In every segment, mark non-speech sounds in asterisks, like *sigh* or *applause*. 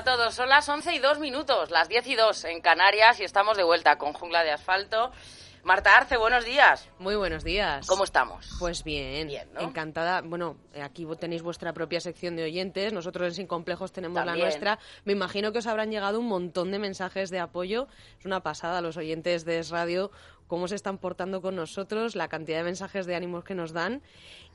A todos. Son las 11 y 2 minutos, las 10 y 2 en Canarias y estamos de vuelta con Jungla de Asfalto. Marta Arce, buenos días. Muy buenos días. ¿Cómo estamos? Pues bien, Bien, ¿no? encantada. Bueno, aquí tenéis vuestra propia sección de oyentes, nosotros en Sin Complejos tenemos También. la nuestra. Me imagino que os habrán llegado un montón de mensajes de apoyo. Es una pasada los oyentes de Es Radio, cómo se están portando con nosotros, la cantidad de mensajes de ánimos que nos dan.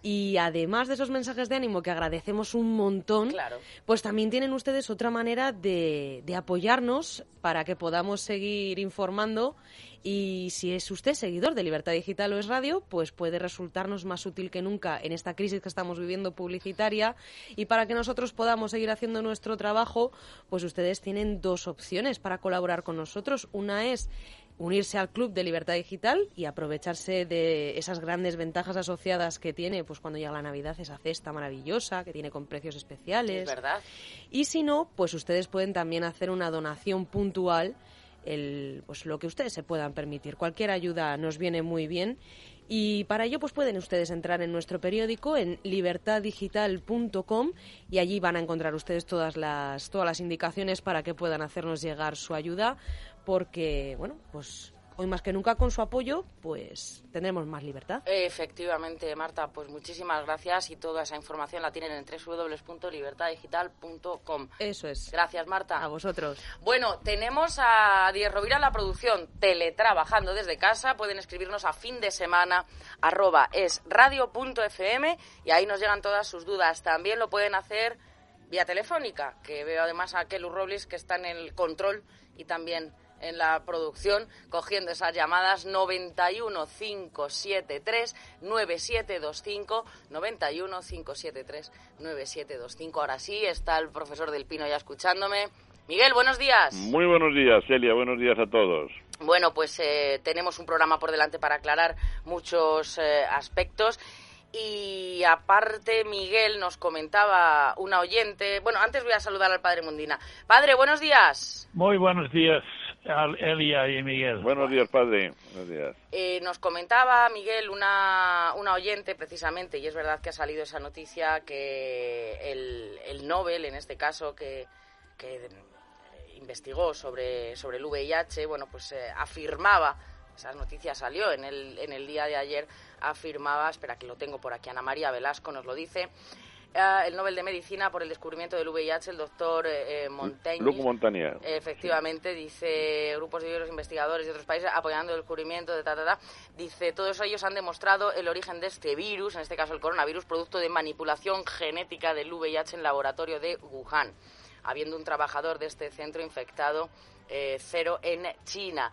Y además de esos mensajes de ánimo que agradecemos un montón, Claro. pues también tienen ustedes otra manera de, de apoyarnos para que podamos seguir informando. Y si es usted seguidor de Libertad Digital o es radio, pues puede resultarnos más útil que nunca en esta crisis que estamos viviendo publicitaria. Y para que nosotros podamos seguir haciendo nuestro trabajo, pues ustedes tienen dos opciones para colaborar con nosotros. Una es unirse al club de Libertad Digital y aprovecharse de esas grandes ventajas asociadas que tiene pues cuando llega la Navidad esa cesta maravillosa que tiene con precios especiales. Es verdad. Y si no, pues ustedes pueden también hacer una donación puntual, el, pues lo que ustedes se puedan permitir. Cualquier ayuda nos viene muy bien. Y para ello, pues pueden ustedes entrar en nuestro periódico en libertaddigital.com y allí van a encontrar ustedes todas las, todas las indicaciones para que puedan hacernos llegar su ayuda, porque, bueno, pues hoy más que nunca con su apoyo, pues tendremos más libertad. Efectivamente, Marta, pues muchísimas gracias y toda esa información la tienen en www.libertaddigital.com. Eso es. Gracias, Marta. A vosotros. Bueno, tenemos a Diez Rovira la producción, teletrabajando desde casa. Pueden escribirnos a fin de semana, arroba es radio.fm y ahí nos llegan todas sus dudas. También lo pueden hacer vía telefónica, que veo además a Kelu Robles que está en el control y también en la producción, cogiendo esas llamadas 91 573 9725 91 573 9725. Ahora sí, está el profesor del Pino ya escuchándome. Miguel, buenos días. Muy buenos días, Celia. Buenos días a todos. Bueno, pues eh, tenemos un programa por delante para aclarar muchos eh, aspectos. Y aparte, Miguel nos comentaba una oyente. Bueno, antes voy a saludar al padre Mundina. Padre, buenos días. Muy buenos días, Elia y Miguel. Buenos días, padre. Buenos días. Eh, nos comentaba Miguel, una, una oyente precisamente, y es verdad que ha salido esa noticia que el, el Nobel, en este caso, que, que eh, investigó sobre, sobre el VIH, bueno, pues eh, afirmaba, esa noticia salió en el, en el día de ayer, afirmaba, espera que lo tengo por aquí, Ana María Velasco nos lo dice, eh, el Nobel de Medicina por el descubrimiento del VIH, el doctor eh, Montaigne. Luc Montagnier. Efectivamente, dice grupos de los investigadores de otros países apoyando el descubrimiento de ta, ta, ta. Dice, todos ellos han demostrado el origen de este virus, en este caso el coronavirus, producto de manipulación genética del VIH en laboratorio de Wuhan, habiendo un trabajador de este centro infectado eh, cero en China.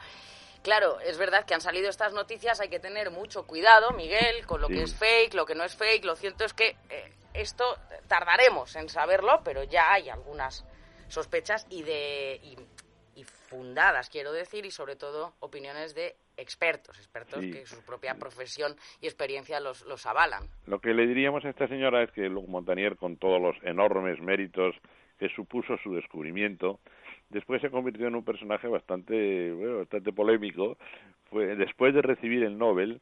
Claro, es verdad que han salido estas noticias, hay que tener mucho cuidado, Miguel, con lo Sí. que es fake, lo que no es fake. Lo cierto es que eh, esto tardaremos en saberlo, pero ya hay algunas sospechas y de y, y fundadas, quiero decir, y sobre todo opiniones de expertos, expertos Sí. que su propia profesión y experiencia los, los avalan. Lo que le diríamos a esta señora es que Luc Montagnier, con todos los enormes méritos que supuso su descubrimiento, después se convirtió en un personaje bastante, bueno, bastante polémico. Fue, después de recibir el Nobel,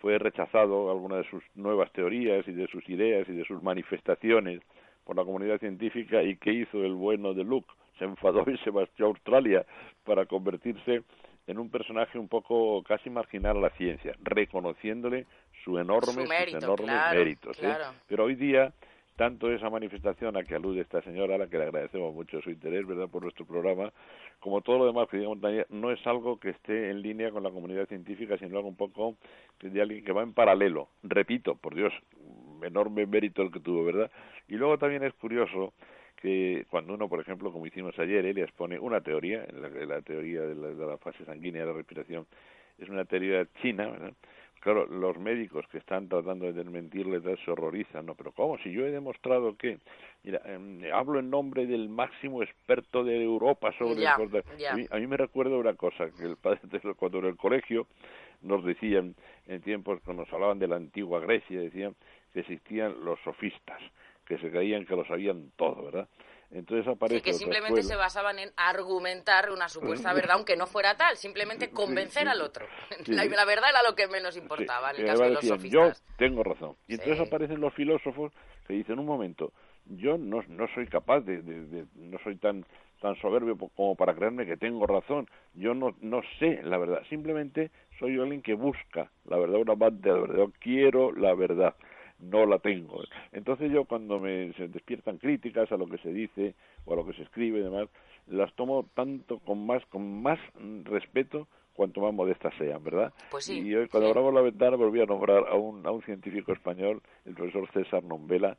fue rechazado alguna de sus nuevas teorías y de sus ideas y de sus manifestaciones por la comunidad científica y qué hizo el bueno de Luke se enfadó y se marchó a Australia para convertirse en un personaje un poco casi marginal a la ciencia, reconociéndole su enorme, Su mérito, sus enormes claro, méritos. ¿eh? claro. Pero hoy día tanto esa manifestación a que alude esta señora, a la que le agradecemos mucho su interés, ¿verdad?, por nuestro programa, como todo lo demás que diga Montaña, no es algo que esté en línea con la comunidad científica, sino algo un poco de alguien que va en paralelo. Repito, por Dios, enorme mérito el que tuvo, ¿verdad? Y luego también es curioso que cuando uno, por ejemplo, como hicimos ayer, él expone una teoría, la, la teoría de la, de la fase sanguínea de la respiración, es una teoría china, ¿verdad? Claro, los médicos que están tratando de desmentirle se horrorizan, ¿no? Pero ¿cómo? Si yo he demostrado que, mira, eh, hablo en nombre del máximo experto de Europa sobre... El... A, mí, a mí me recuerda una cosa, que el padre, cuando en el colegio nos decían, en tiempos cuando nos hablaban de la antigua Grecia, decían que existían los sofistas, que se creían que lo sabían todo, ¿verdad? Entonces aparece Sí, que simplemente se basaban en argumentar una supuesta *laughs* verdad, aunque no fuera tal, simplemente convencer sí. al otro. *laughs* La, la verdad era lo que menos importaba en el caso de los decían, sofistas. Yo tengo razón. Y entonces aparecen los filósofos que dicen, un momento, yo no, no soy capaz de, de- de- no soy tan tan soberbio como para creerme que tengo razón. Yo no, no sé la verdad. Simplemente soy alguien que busca la verdad, un amante de la verdad. Yo quiero la verdad. No la tengo. Entonces yo cuando me se despiertan críticas a lo que se dice o a lo que se escribe y demás, las tomo tanto con más con más respeto cuanto más modestas sean, ¿verdad? Pues sí, Y hoy cuando sí. abramos la ventana volví a nombrar a un, a un científico español, el profesor César Nombela,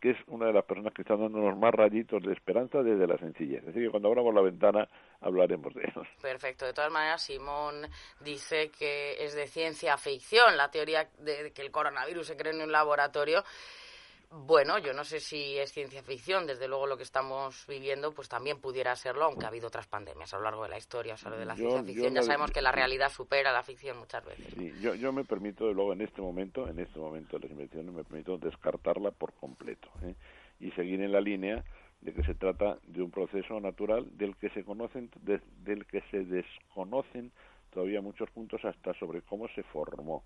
que es una de las personas que están dándonos más rayitos de esperanza desde la sencillez. Así que cuando abramos la ventana hablaremos de ellos. Perfecto. De todas maneras, Simón dice que es de ciencia ficción la teoría de que el coronavirus se creó en un laboratorio. Bueno, yo no sé si es ciencia ficción, desde luego lo que estamos viviendo pues también pudiera serlo, aunque ha habido otras pandemias a lo largo de la historia, o sea, lo de la Yo- ciencia ficción ya de- sabemos que la realidad supera la ficción muchas veces. Sí, yo, yo me permito, de luego en este momento, en este momento de las investigaciones, me permito descartarla por completo ¿eh? y seguir en la línea de que se trata de un proceso natural del que se conocen, de- del que se desconocen todavía muchos puntos hasta sobre cómo se formó.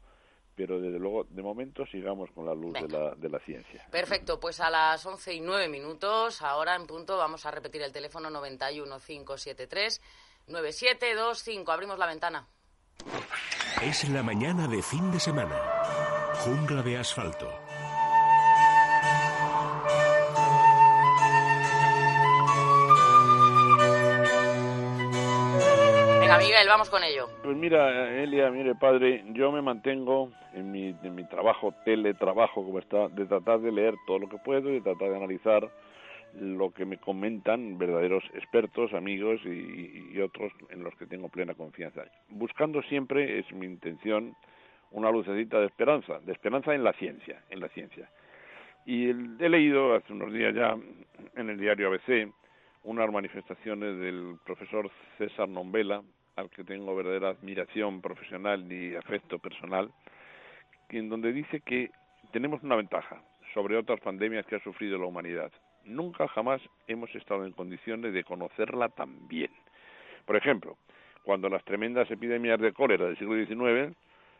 Pero desde luego, de momento, sigamos con la luz de la, de la ciencia. Perfecto, pues a las 11 y 9 minutos, ahora en punto, vamos a repetir el teléfono 91 573 9725. Abrimos la ventana. Es la mañana de fin de semana. Jungla de asfalto. Venga, Miguel, vamos con ello. Pues mira, Elia, mire padre, yo me mantengo en mi, en mi trabajo, teletrabajo, como está, de tratar de leer todo lo que puedo y de tratar de analizar lo que me comentan verdaderos expertos, amigos y, y otros en los que tengo plena confianza. Buscando siempre, es mi intención, una lucecita de esperanza, de esperanza en la ciencia, en la ciencia. Y el- he leído hace unos días ya en el diario ABC unas manifestaciones del profesor César Nombela, al que tengo verdadera admiración profesional y afecto personal, en donde dice que tenemos una ventaja sobre otras pandemias que ha sufrido la humanidad. Nunca jamás hemos estado en condiciones de conocerla tan bien. Por ejemplo, cuando las tremendas epidemias de cólera del siglo XIX,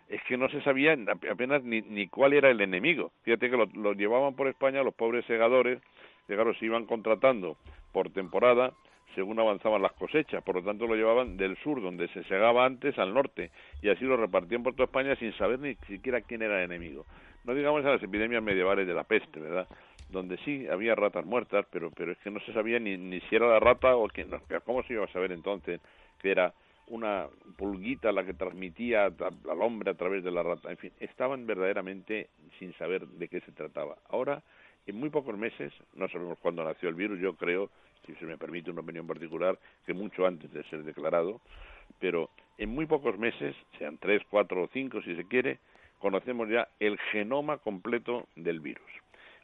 es que no se sabía ap- apenas ni, ni cuál era el enemigo. Fíjate que lo, lo llevaban por España los pobres segadores, claro, se iban contratando por temporada según avanzaban las cosechas, por lo tanto lo llevaban del sur, donde se segaba antes, al norte, y así lo repartían por toda España sin saber ni siquiera quién era el enemigo. No digamos a las epidemias medievales de la peste, ¿verdad? Donde sí había ratas muertas, pero, pero es que no se sabía ni, ni si era la rata o quién, cómo se iba a saber entonces que era una pulguita la que transmitía al hombre a través de la rata. En fin, estaban verdaderamente sin saber de qué se trataba. Ahora, en muy pocos meses, no sabemos cuándo nació el virus, yo creo, si se me permite una opinión particular, que mucho antes de ser declarado, pero en muy pocos meses, sean tres, cuatro o cinco si se quiere, conocemos ya el genoma completo del virus.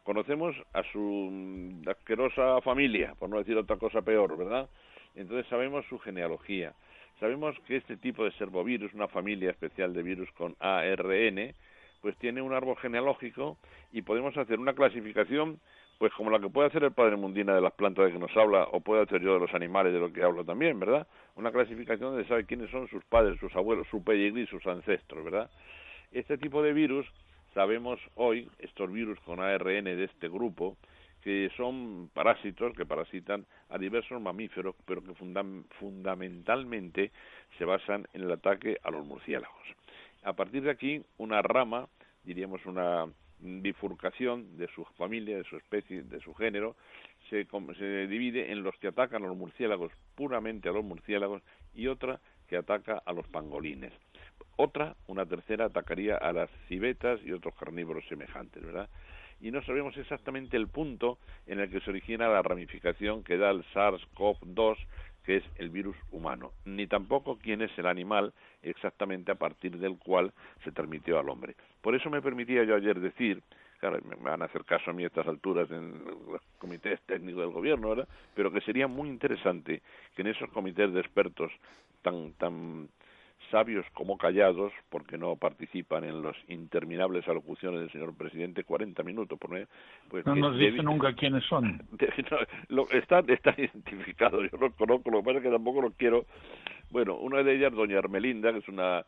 Conocemos a su asquerosa familia, por no decir otra cosa peor, ¿verdad? Entonces sabemos su genealogía. Sabemos que este tipo de servovirus, una familia especial de virus con ARN, pues tiene un árbol genealógico y podemos hacer una clasificación pues como la que puede hacer el padre Mundina de las plantas de que nos habla o puede hacer yo de los animales de lo que hablo también, ¿verdad? Una clasificación de saber quiénes son sus padres, sus abuelos, su pedigrí, sus ancestros, ¿verdad? Este tipo de virus sabemos hoy, estos virus con ARN de este grupo, que son parásitos que parasitan a diversos mamíferos, pero que fundam- fundamentalmente se basan en el ataque a los murciélagos. A partir de aquí, una rama, diríamos una bifurcación de su familia, de su especie, de su género, se, se divide en los que atacan a los murciélagos, puramente a los murciélagos, y otra que ataca a los pangolines. Otra, una tercera, atacaría a las civetas y otros carnívoros semejantes, ¿verdad? Y no sabemos exactamente el punto en el que se origina la ramificación que da el SARS-CoV-2, que es el virus humano, ni tampoco quién es el animal exactamente a partir del cual se transmitió al hombre. Por eso me permitía yo ayer decir claro, me van a hacer caso a mí a estas alturas en los comités técnicos del gobierno, ¿verdad? Pero que sería muy interesante que en esos comités de expertos tan tan sabios como callados, porque no participan en las interminables alocuciones del señor presidente, 40 minutos por mes. Pues no nos dice nunca quiénes son. *laughs* lo, está, está identificado, yo lo conozco, lo que pasa es que tampoco lo quiero. Bueno, una de ellas, doña Armelinda, que es una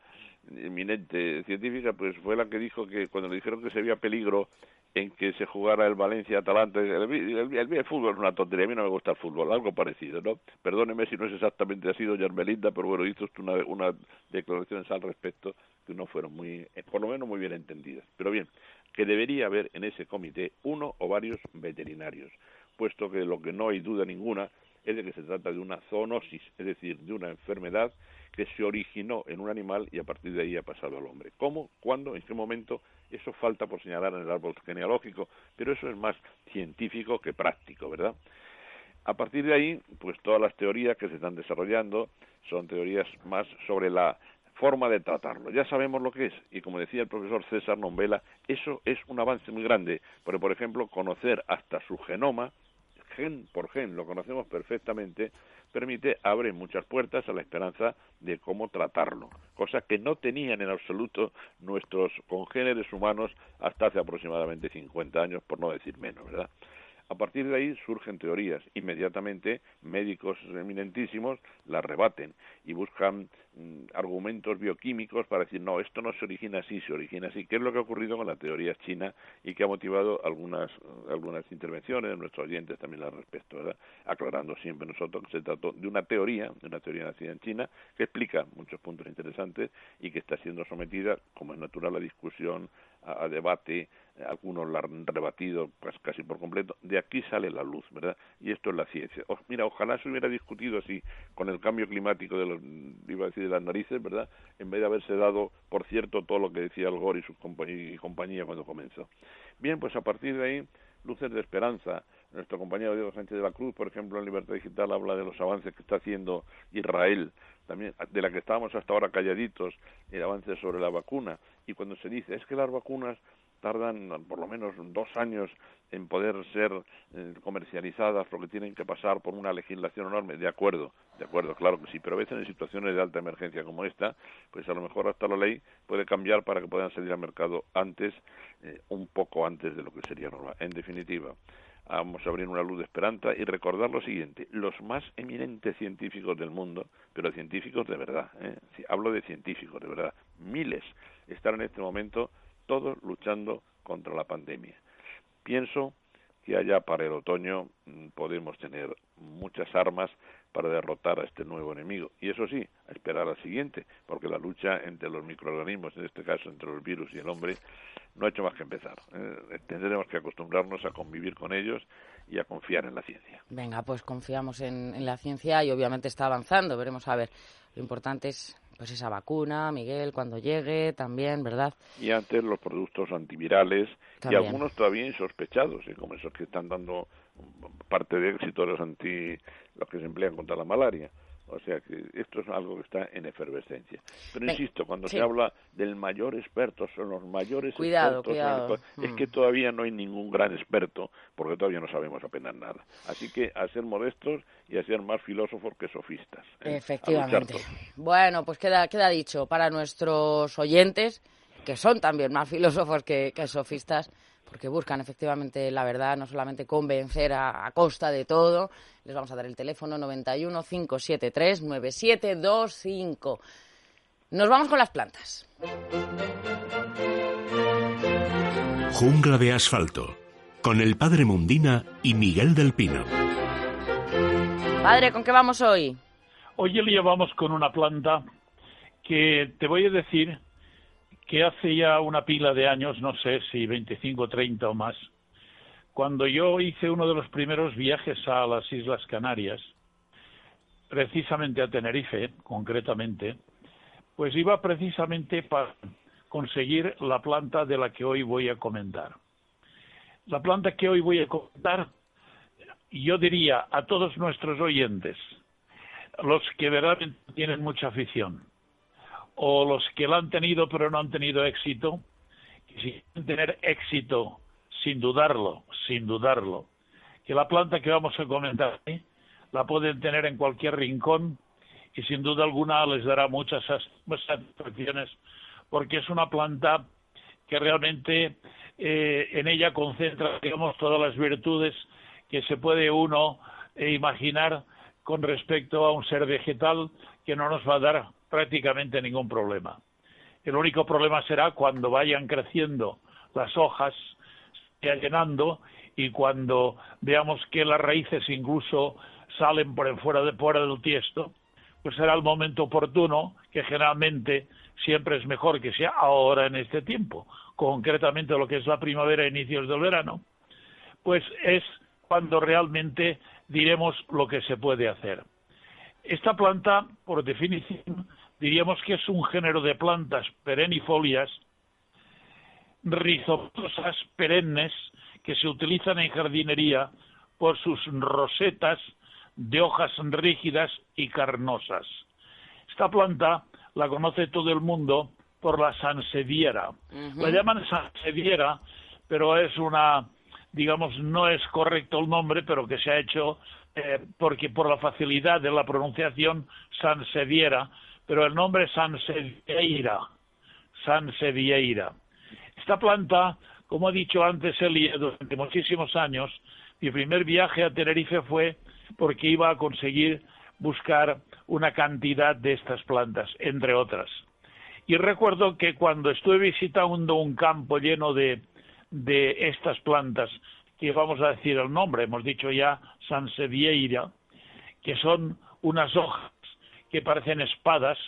eminente científica, pues fue la que dijo que cuando le dijeron que se había peligro en que se jugara el Valencia-Atalanta, el, el, fútbol es una tontería, a mí no me gusta el fútbol, algo parecido, ¿no? Perdóneme si no es exactamente así, doña Armelinda, pero bueno, hizo una, una declaraciones al respecto que no fueron muy, eh, por lo menos muy bien entendidas. Pero bien, que debería haber en ese comité uno o varios veterinarios, puesto que lo que no hay duda ninguna es de que se trata de una zoonosis, es decir, de una enfermedad que se originó en un animal y a partir de ahí ha pasado al hombre. ¿Cómo? ¿Cuándo? ¿En qué momento? Eso falta por señalar en el árbol genealógico, pero eso es más científico que práctico, ¿verdad? A partir de ahí, pues todas las teorías que se están desarrollando son teorías más sobre la forma de tratarlo. Ya sabemos lo que es y como decía el profesor César Nombela, eso es un avance muy grande, porque por ejemplo conocer hasta su genoma, gen por gen, lo conocemos perfectamente, permite, abre muchas puertas a la esperanza de cómo tratarlo, cosa que no tenían en absoluto nuestros congéneres humanos hasta hace aproximadamente 50 años, por no decir menos, ¿verdad? A partir de ahí surgen teorías. Inmediatamente médicos eminentísimos las rebaten y buscan mm, argumentos bioquímicos para decir, no, esto no se origina así, se origina así. ¿Qué es lo que ha ocurrido con la teoría china y que ha motivado algunas, algunas intervenciones de nuestros oyentes también al respecto, ¿verdad? Aclarando siempre nosotros que se trató de una teoría, de una teoría nacida en China, que explica muchos puntos interesantes y que está siendo sometida, como es natural, a discusión, a debate, algunos la han rebatido pues casi por completo, de aquí sale la luz, ¿verdad? Y esto es la ciencia. mira, ojalá se hubiera discutido así con el cambio climático de los, iba a decir, de las narices, ¿verdad? En vez de haberse dado, por cierto, todo lo que decía Al Gore y su compañía, y compañía cuando comenzó. Bien, pues a partir de ahí, luces de esperanza. Nuestro compañero Diego Sánchez de la Cruz, por ejemplo, en Libertad Digital habla de los avances que está haciendo Israel, también de la que estábamos hasta ahora calladitos, el avance sobre la vacuna. Y cuando se dice, es que las vacunas tardan por lo menos dos años en poder ser eh, comercializadas porque tienen que pasar por una legislación enorme. De acuerdo, de acuerdo, claro que sí, pero a veces en situaciones de alta emergencia como esta, pues a lo mejor hasta la ley puede cambiar para que puedan salir al mercado antes, eh, un poco antes de lo que sería normal. En definitiva, vamos a abrir una luz de esperanza y recordar lo siguiente, los más eminentes científicos del mundo, pero científicos de verdad, ¿eh? hablo de científicos de verdad, miles, están en este momento todos luchando contra la pandemia. Pienso que allá para el otoño mm, podemos tener muchas armas para derrotar a este nuevo enemigo. Y eso sí, a esperar al siguiente, porque la lucha entre los microorganismos, en este caso entre los virus y el hombre, no ha hecho más que empezar. Eh, tendremos que acostumbrarnos a convivir con ellos y a confiar en la ciencia. Venga, pues confiamos en, en la ciencia y obviamente está avanzando. Veremos a ver. Lo importante es pues esa vacuna, Miguel, cuando llegue también, ¿verdad? Y antes los productos antivirales y algunos todavía insospechados, ¿eh? como esos que están dando parte de éxito los anti los que se emplean contra la malaria. O sea que esto es algo que está en efervescencia. Pero insisto, cuando se habla del mayor experto, son los mayores expertos. Es que mm. todavía no hay ningún gran experto, porque todavía no sabemos apenas nada. Así que a ser modestos y a ser más filósofos que sofistas. ¿eh? Efectivamente. Bueno, pues queda, queda dicho para nuestros oyentes, que son también más filósofos que, que sofistas, porque buscan efectivamente la verdad, no solamente convencer a, costa de todo. Les vamos a dar el teléfono 91 573 9725. Nos vamos con las plantas. Jungla de asfalto, con el padre Mundina y Miguel del Pino. Padre, ¿con qué vamos hoy? Hoy le llevamos con una planta que te voy a decir que hace ya una pila de años, no sé si 25, 30 o más, cuando yo hice uno de los primeros viajes a las Islas Canarias, precisamente a Tenerife, concretamente, Pues iba precisamente para conseguir la planta de la que hoy voy a comentar. La planta que hoy voy a comentar, yo diría a todos nuestros oyentes, los que verdaderamente tienen mucha afición, o los que la han tenido pero no han tenido éxito, que si quieren tener éxito, sin dudarlo, sin dudarlo, que la planta que vamos a comentar la pueden tener en cualquier rincón y sin duda alguna les dará muchas satisfacciones porque es una planta que realmente eh, en ella concentra, digamos, todas las virtudes que se puede uno eh, imaginar con respecto a un ser vegetal que no nos va a dar prácticamente ningún problema. El único problema será cuando vayan creciendo las hojas, se llenando y cuando veamos que las raíces incluso salen por fuera, de, fuera del tiesto, pues será el momento oportuno, que generalmente siempre es mejor que sea ahora en este tiempo, concretamente lo que es la primavera inicios del verano, pues es cuando realmente diremos lo que se puede hacer. Esta planta, por definición, diríamos que es un género de plantas perennifolias, rizomosas, perennes, que se utilizan en jardinería por sus rosetas de hojas rígidas y carnosas. Esta planta la conoce todo el mundo por la sansediera. La llaman sansediera, pero es una, digamos, no es correcto el nombre, pero que se ha hecho eh, porque por la facilidad de la pronunciación sansediera, pero el nombre es sansevieira, sansevieira. Esta planta, como he dicho antes, Elie, durante muchísimos años, mi primer viaje a Tenerife fue porque iba a conseguir buscar una cantidad de estas plantas, entre otras. Y recuerdo que cuando estuve visitando un campo lleno de, de estas plantas, que vamos a decir el nombre, hemos dicho ya Sansevieira, que son unas hojas que parecen espadas.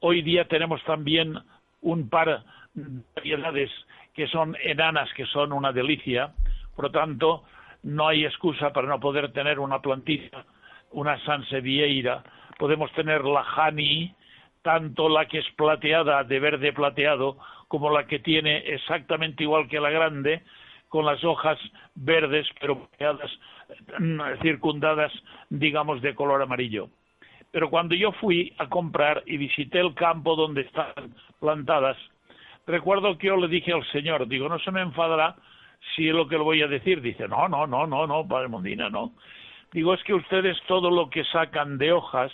Hoy día tenemos también un par de variedades que son enanas, que son una delicia. Por lo tanto, no hay excusa para no poder tener una plantilla, una sansevieira. Podemos tener la hani, tanto la que es plateada, de verde plateado, como la que tiene exactamente igual que la grande, con las hojas verdes, pero mm, circundadas, digamos, de color amarillo. Pero cuando yo fui a comprar y visité el campo donde están plantadas, recuerdo que yo le dije al señor, digo, no se me enfadará si es lo que le voy a decir. Dice, no, no, no, no, no, Padre Mondina, no. Digo, es que ustedes todo lo que sacan de hojas,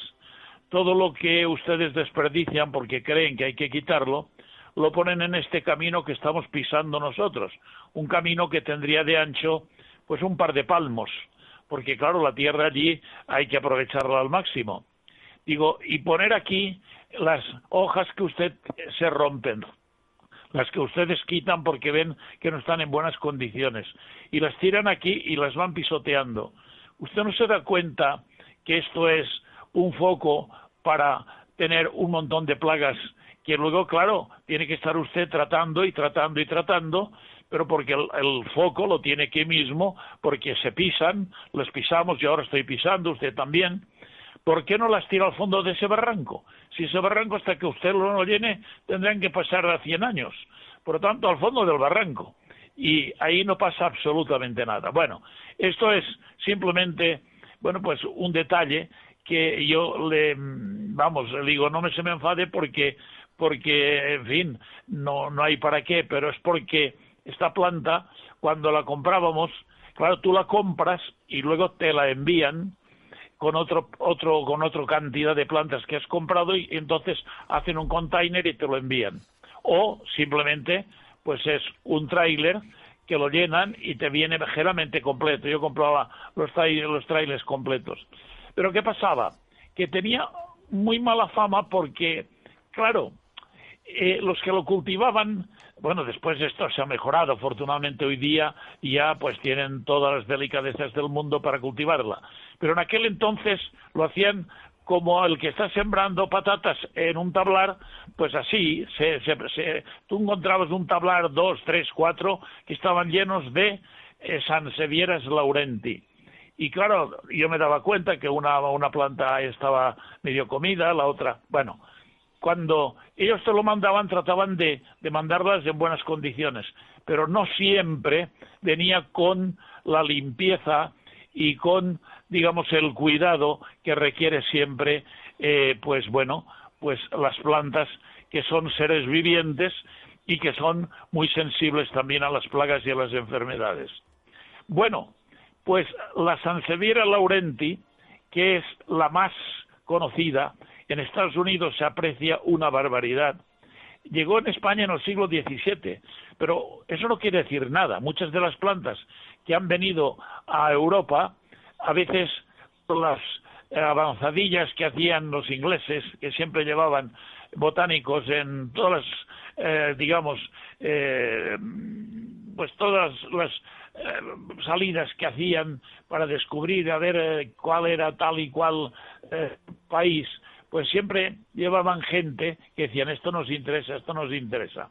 todo lo que ustedes desperdician porque creen que hay que quitarlo, lo ponen en este camino que estamos pisando nosotros. Un camino que tendría de ancho, pues un par de palmos. Porque claro, la tierra allí hay que aprovecharla al máximo. Digo, y poner aquí las hojas que usted se rompen, las que ustedes quitan porque ven que no están en buenas condiciones, y las tiran aquí y las van pisoteando. Usted no se da cuenta que esto es un foco para tener un montón de plagas que luego, claro, tiene que estar usted tratando y tratando y tratando, pero porque el, foco lo tiene aquí mismo, porque se pisan, les pisamos, y ahora estoy pisando, usted también. ¿Por qué no las tira al fondo de ese barranco? Si ese barranco hasta que usted lo llene tendrán que pasar a 100 años. Por lo tanto, al fondo del barranco. Y ahí no pasa absolutamente nada. Bueno, esto es simplemente, bueno, pues un detalle que yo le, vamos, le digo, no me se me enfade porque, porque, en fin, no, no hay para qué, pero es porque esta planta, cuando la comprábamos, claro, tú la compras y luego te la envían con otro, otro, con otra cantidad de plantas que has comprado y entonces hacen un container y te lo envían. O simplemente, pues es un tráiler que lo llenan y te viene ligeramente completo. Yo compraba los, los trailers completos. Pero ¿qué pasaba? Que tenía muy mala fama porque, claro, eh, los que lo cultivaban, bueno, después esto se ha mejorado, afortunadamente hoy día ya pues tienen todas las delicadezas del mundo para cultivarla pero en aquel entonces lo hacían como el que está sembrando patatas en un tablar, pues así, se, se, tú encontrabas un tablar, dos, tres, cuatro, que estaban llenos de eh, Sansevieras laurenti. Y claro, yo me daba cuenta que una, una planta estaba medio comida, la otra, bueno, cuando ellos te lo mandaban trataban de, mandarlas en buenas condiciones, pero no siempre venía con la limpieza y con, digamos, el cuidado que requiere siempre, eh, pues bueno, pues las plantas que son seres vivientes y que son muy sensibles también a las plagas y a las enfermedades. Bueno, pues la Sanseviera laurenti, que es la más conocida, en Estados Unidos se aprecia una barbaridad. Llegó en España en el siglo XVII, pero eso no quiere decir nada. Muchas de las plantas que han venido a Europa, a veces las avanzadillas que hacían los ingleses, que siempre llevaban botánicos en todas las, eh, digamos, eh, pues todas las eh, salidas que hacían para descubrir a ver cuál era tal y cual país, pues siempre llevaban gente que decían esto nos interesa, esto nos interesa.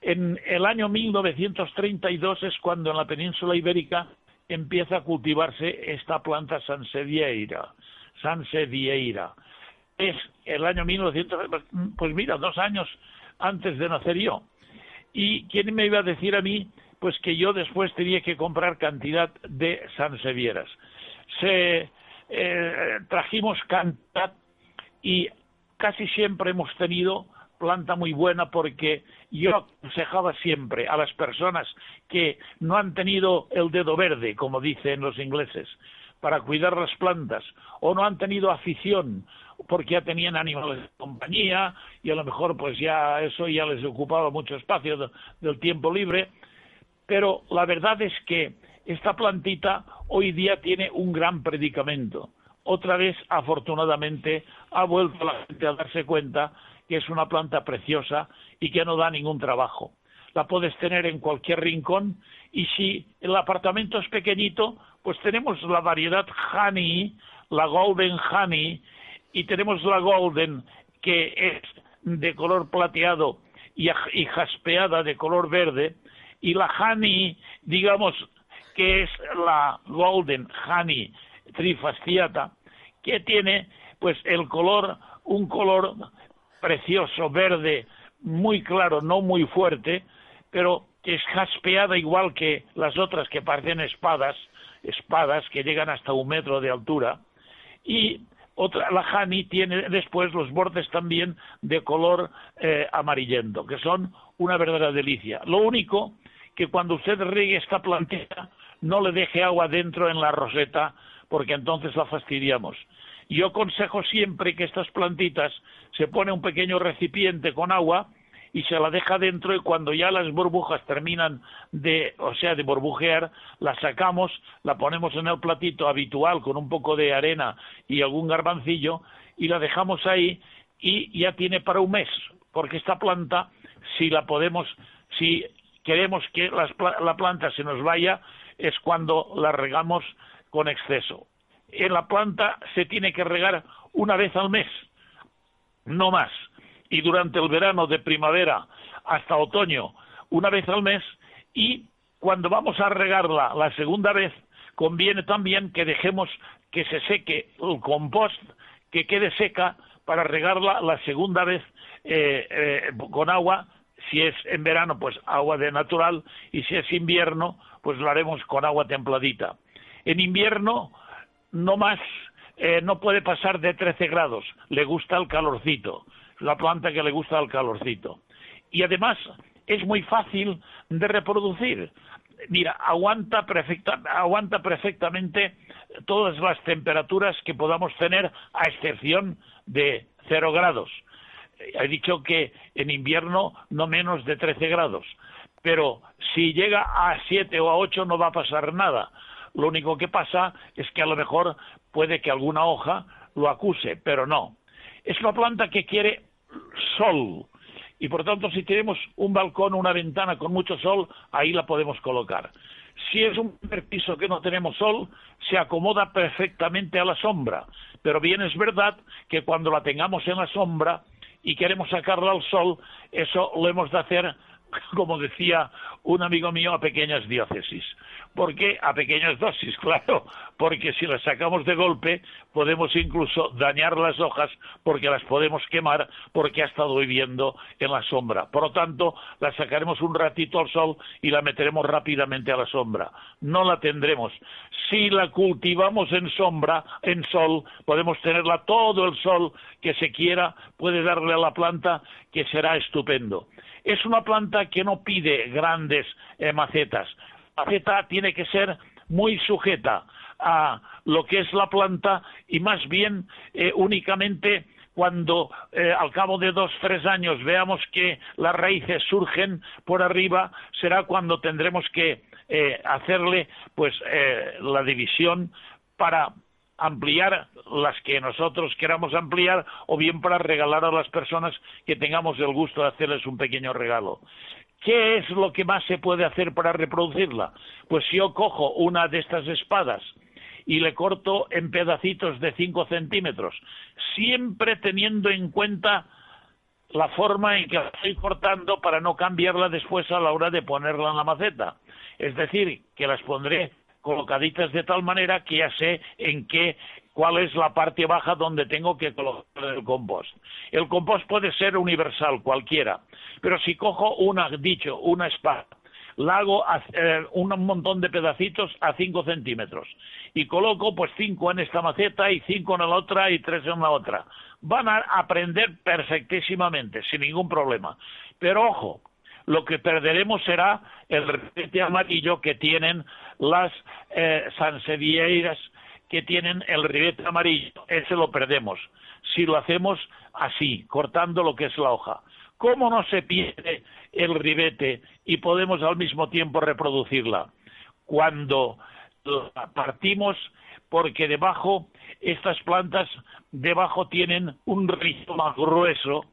En el año 1932 es cuando en la península ibérica empieza a cultivarse esta planta sansevieira, sansevieira. Es el año 1900, pues mira, dos años antes de nacer yo. ¿Y quién me iba a decir a mí? Pues que yo después tenía que comprar cantidad de sansevieras. Se eh, trajimos cantidad y casi siempre hemos tenido planta muy buena porque yo aconsejaba siempre a las personas que no han tenido el dedo verde, como dicen los ingleses, para cuidar las plantas, o no han tenido afición porque ya tenían animales de compañía y a lo mejor pues ya eso ya les ocupaba mucho espacio del tiempo libre, pero la verdad es que esta plantita hoy día tiene un gran predicamento. Otra vez, afortunadamente, ha vuelto la gente a darse cuenta que es una planta preciosa y que no da ningún trabajo. La puedes tener en cualquier rincón y si el apartamento es pequeñito, pues tenemos la variedad honey, la golden honey y tenemos la golden que es de color plateado y, y jaspeada de color verde y la honey, digamos que es la golden honey trifasciata que tiene pues el color un color precioso, verde, muy claro, no muy fuerte, pero es jaspeada igual que las otras que parecen espadas, espadas que llegan hasta un metro de altura, y otra, la Hani tiene después los bordes también de color eh, amarillento, que son una verdadera delicia. Lo único que cuando usted riegue esta plantita no le deje agua dentro en la roseta, porque entonces la fastidiamos. Yo aconsejo siempre que estas plantitas se pone un pequeño recipiente con agua y se la deja dentro y cuando ya las burbujas terminan de, o sea, de burbujear, la sacamos, la ponemos en el platito habitual con un poco de arena y algún garbancillo y la dejamos ahí y ya tiene para un mes, porque esta planta, si la podemos, si queremos que la planta se nos vaya, es cuando la regamos con exceso en la planta se tiene que regar una vez al mes, no más. Y durante el verano de primavera hasta otoño, una vez al mes. Y cuando vamos a regarla la segunda vez, conviene también que dejemos que se seque el compost, que quede seca para regarla la segunda vez eh, eh, con agua. Si es en verano, pues agua de natural, y si es invierno, pues lo haremos con agua templadita. En invierno no más, eh, no puede pasar de 13 grados, le gusta el calorcito, la planta que le gusta el calorcito. Y además es muy fácil de reproducir. Mira, aguanta, aguanta perfectamente todas las temperaturas que podamos tener, a excepción de cero grados. He dicho que en invierno no menos de 13 grados, pero si llega a 7 o a 8 no va a pasar nada lo único que pasa es que a lo mejor puede que alguna hoja lo acuse, pero no. Es una planta que quiere sol y por tanto si tenemos un balcón o una ventana con mucho sol, ahí la podemos colocar. Si es un primer piso que no tenemos sol, se acomoda perfectamente a la sombra, pero bien es verdad que cuando la tengamos en la sombra y queremos sacarla al sol, eso lo hemos de hacer *laughs* como decía un amigo mío, a pequeñas diócesis. ¿Por qué? A pequeñas dosis, *laughs* claro, porque si las sacamos de golpe podemos incluso dañar las hojas porque las podemos quemar porque ha estado viviendo en la sombra. Por lo tanto, la sacaremos un ratito al sol y la meteremos rápidamente a la sombra. No la tendremos. Si la cultivamos en sombra, en sol, podemos tenerla todo el sol que se quiera, puede darle a la planta que será estupendo. Es una planta que no pide grandes eh, macetas. La maceta tiene que ser muy sujeta a lo que es la planta y más bien eh, únicamente cuando eh, al cabo de dos tres años veamos que las raíces surgen por arriba será cuando tendremos que hacerle pues la división para ampliar las que nosotros queramos ampliar o bien para regalar a las personas que tengamos el gusto de hacerles un pequeño regalo. ¿Qué es lo que más se puede hacer para reproducirla? Pues si yo cojo una de estas espadas y le corto en pedacitos de 5 centímetros, siempre teniendo en cuenta la forma en que la estoy cortando para no cambiarla después a la hora de ponerla en la maceta. Es decir, que las pondré colocaditas de tal manera que ya sé en qué cuál es la parte baja donde tengo que colocar el compost. El compost puede ser universal, cualquiera, pero si cojo una, dicho, una espada, la hago un montón de pedacitos a 5 centímetros y coloco pues 5 en esta maceta y 5 en la otra y 3 en la otra. Van a aprender perfectísimamente, sin ningún problema. Pero ojo, lo que perderemos será el ribete amarillo que tienen las eh, sansevieras que tienen el ribete amarillo, ese lo perdemos. Si lo hacemos así, cortando lo que es la hoja. ¿Cómo no se pierde el ribete y podemos al mismo tiempo reproducirla? Cuando partimos porque debajo, estas plantas debajo tienen un rizoma grueso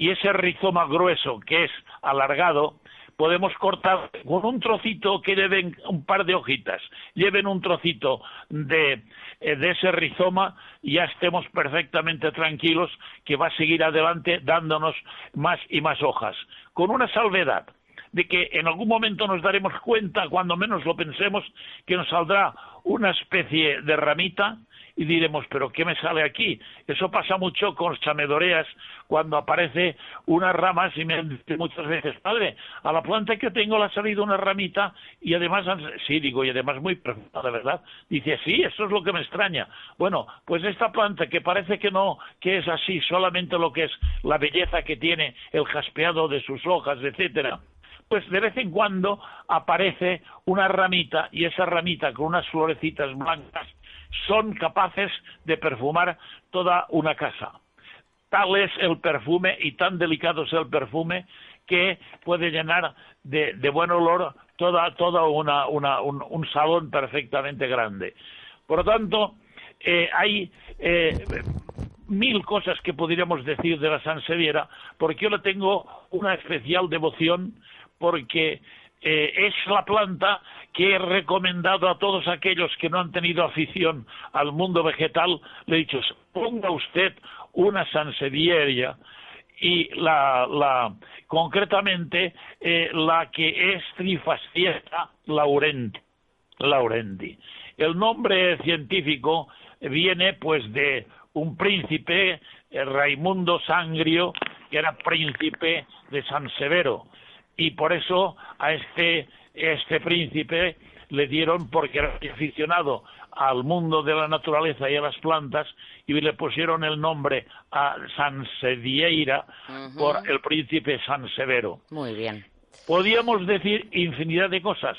y ese rizoma grueso que es alargado podemos cortar con un trocito que lleven un par de hojitas, lleven un trocito de, eh, de ese rizoma y ya estemos perfectamente tranquilos que va a seguir adelante dándonos más y más hojas. Con una salvedad de que en algún momento nos daremos cuenta, cuando menos lo pensemos, que nos saldrá una especie de ramita y diremos, pero ¿qué me sale aquí? Eso pasa mucho con chamedoreas cuando aparece unas ramas y me dice muchas veces, padre, a la planta que tengo le ha salido una ramita y además, sí, digo, y además muy perfecta, ¿verdad? Dice, sí, eso es lo que me extraña. Bueno, pues esta planta que parece que no, que es así, solamente lo que es la belleza que tiene el jaspeado de sus hojas, etcétera, pues de vez en cuando aparece una ramita y esa ramita con unas florecitas blancas son capaces de perfumar toda una casa. Tal es el perfume y tan delicado es el perfume que puede llenar de, buen olor toda, toda una, un, salón perfectamente grande. Por lo tanto, eh, hay eh, mil cosas que podríamos decir de la Sanseviera, porque yo le tengo una especial devoción, porque eh, es la planta que he recomendado a todos aquellos que no han tenido afición al mundo vegetal, le he dicho, ponga usted una sansevieria y la, la concretamente eh, la que es Trifascieta laurenti, laurenti. El nombre científico viene pues de un príncipe, eh, Raimundo Sangrio, que era príncipe de San Severo, y por eso a este, este príncipe le dieron, porque era aficionado al mundo de la naturaleza y a las plantas, y le pusieron el nombre a Sansevieira por el príncipe San Severo. Muy bien. Podríamos decir infinidad de cosas.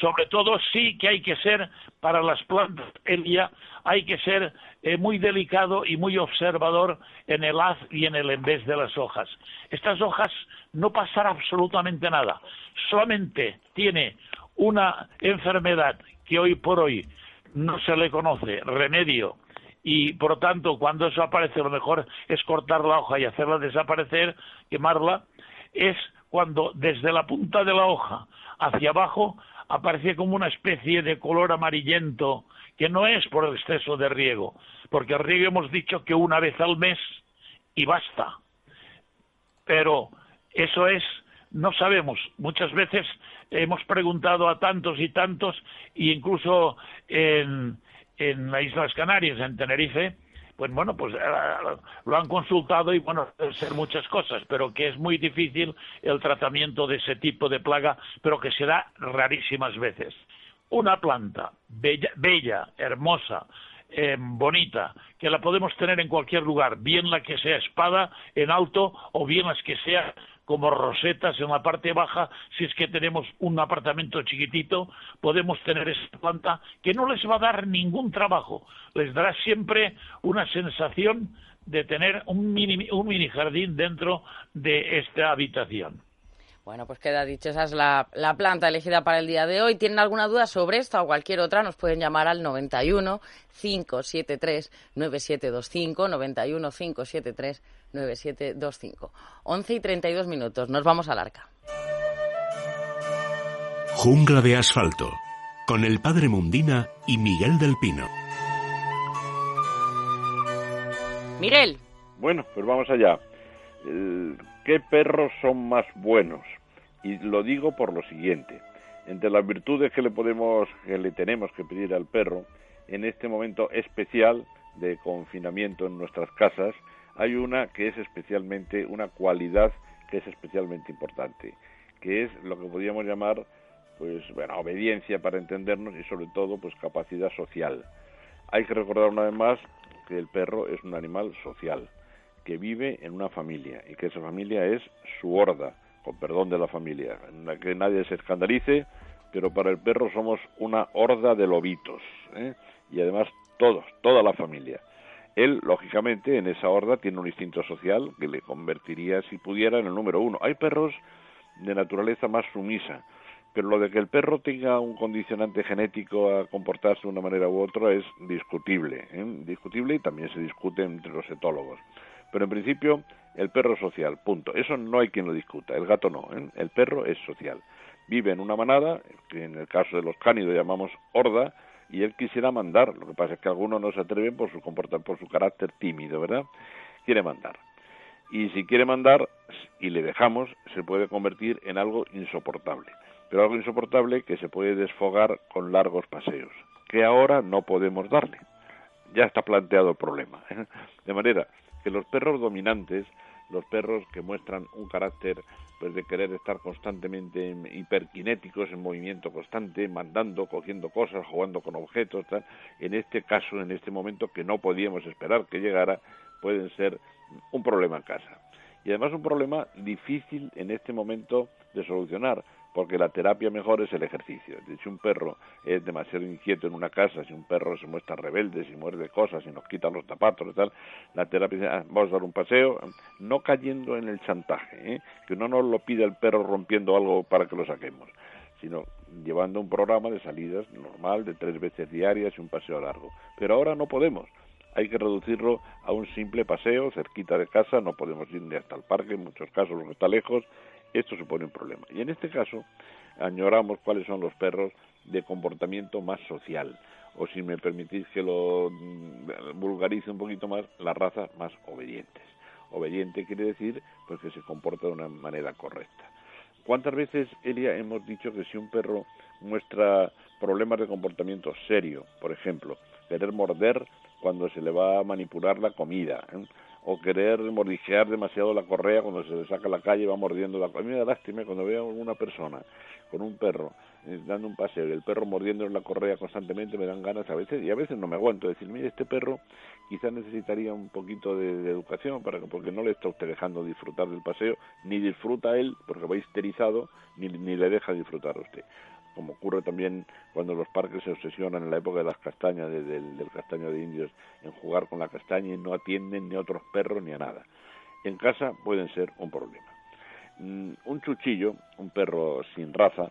Sobre todo sí que hay que ser, para las plantas, Elia, hay que ser eh, muy delicado y muy observador en el haz y en el en vez de las hojas. Estas hojas no pasará absolutamente nada. Solamente tiene una enfermedad que hoy por hoy no se le conoce remedio y por lo tanto cuando eso aparece lo mejor es cortar la hoja y hacerla desaparecer, quemarla, es cuando desde la punta de la hoja hacia abajo aparece como una especie de color amarillento que no es por exceso de riego, porque el riego hemos dicho que una vez al mes y basta. Pero eso es no sabemos. Muchas veces hemos preguntado a tantos y tantos, e incluso en, en las Islas Canarias, en Tenerife, pues bueno, pues eh, lo han consultado y bueno, pueden ser muchas cosas, pero que es muy difícil el tratamiento de ese tipo de plaga, pero que se da rarísimas veces. Una planta bella, bella hermosa, eh, bonita, que la podemos tener en cualquier lugar, bien la que sea espada en alto o bien las que sea como rosetas en la parte baja, si es que tenemos un apartamento chiquitito, podemos tener esa planta que no les va a dar ningún trabajo, les dará siempre una sensación de tener un mini, un mini jardín dentro de esta habitación. Bueno, pues queda dicho, esa es la, planta elegida para el día de hoy. ¿Tienen alguna duda sobre esta o cualquier otra? Nos pueden llamar al 91 573 9725, 91 573 9725. 11 y 32 minutos, nos vamos al arca. Jungla de asfalto, con el padre Mundina y Miguel del Pino. Miguel. Bueno, pues vamos allá. ¿Qué perros son más buenos? Y lo digo por lo siguiente. Entre las virtudes que le podemos, que le tenemos que pedir al perro, en este momento especial de confinamiento en nuestras casas, hay una que es especialmente, una cualidad que es especialmente importante, que es lo que podríamos llamar, pues, bueno, obediencia para entendernos y sobre todo, pues, capacidad social. Hay que recordar una vez más que el perro es un animal social que vive en una familia y que esa familia es su horda, con perdón de la familia, en la que nadie se escandalice, pero para el perro somos una horda de lobitos, ¿eh? y además todos, toda la familia. Él, lógicamente, en esa horda tiene un instinto social que le convertiría, si pudiera, en el número uno. Hay perros de naturaleza más sumisa, pero lo de que el perro tenga un condicionante genético a comportarse de una manera u otra es discutible, ¿eh? discutible y también se discute entre los etólogos. Pero en principio, el perro social, punto. Eso no hay quien lo discuta, el gato no, ¿eh? el perro es social. Vive en una manada, que en el caso de los cánidos llamamos horda, y él quisiera mandar. Lo que pasa es que algunos no se atreven por su por su carácter tímido, ¿verdad? Quiere mandar. Y si quiere mandar y le dejamos, se puede convertir en algo insoportable. Pero algo insoportable que se puede desfogar con largos paseos, que ahora no podemos darle. Ya está planteado el problema. ¿eh? De manera que los perros dominantes, los perros que muestran un carácter pues de querer estar constantemente hiperkinéticos en movimiento constante, mandando, cogiendo cosas, jugando con objetos, tal, en este caso, en este momento que no podíamos esperar que llegara, pueden ser un problema en casa. Y además un problema difícil en este momento de solucionar, porque la terapia mejor es el ejercicio. Si un perro es demasiado inquieto en una casa, si un perro se muestra rebelde, si muerde cosas, si nos quita los zapatos y tal, la terapia dice, ah, vamos a dar un paseo, no cayendo en el chantaje, ¿eh? que no nos lo pida el perro rompiendo algo para que lo saquemos, sino llevando un programa de salidas normal de tres veces diarias y un paseo largo. Pero ahora no podemos. Hay que reducirlo a un simple paseo cerquita de casa, no podemos ir ni hasta el parque, en muchos casos lo que está lejos, esto supone un problema. Y en este caso, añoramos cuáles son los perros de comportamiento más social, o si me permitís que lo mm, vulgarice un poquito más, las razas más obedientes. Obediente quiere decir pues que se comporta de una manera correcta. ¿Cuántas veces, Elia, hemos dicho que si un perro muestra problemas de comportamiento serio, por ejemplo, querer morder cuando se le va a manipular la comida, ¿eh? O querer mordijear demasiado la correa cuando se le saca a la calle va mordiendo la correa. A mí me da lástima cuando veo a una persona con un perro eh, dando un paseo y el perro mordiendo la correa constantemente me dan ganas a veces y a veces no me aguanto decir, mire, este perro quizás necesitaría un poquito de, educación para porque no le está usted dejando disfrutar del paseo, ni disfruta él porque va histerizado, ni, ni le deja disfrutar a usted como ocurre también cuando los parques se obsesionan en la época de las castañas, del, castaño de indios, en jugar con la castaña y no atienden ni a otros perros ni a nada. En casa pueden ser un problema. Mm, un chuchillo, un perro sin raza,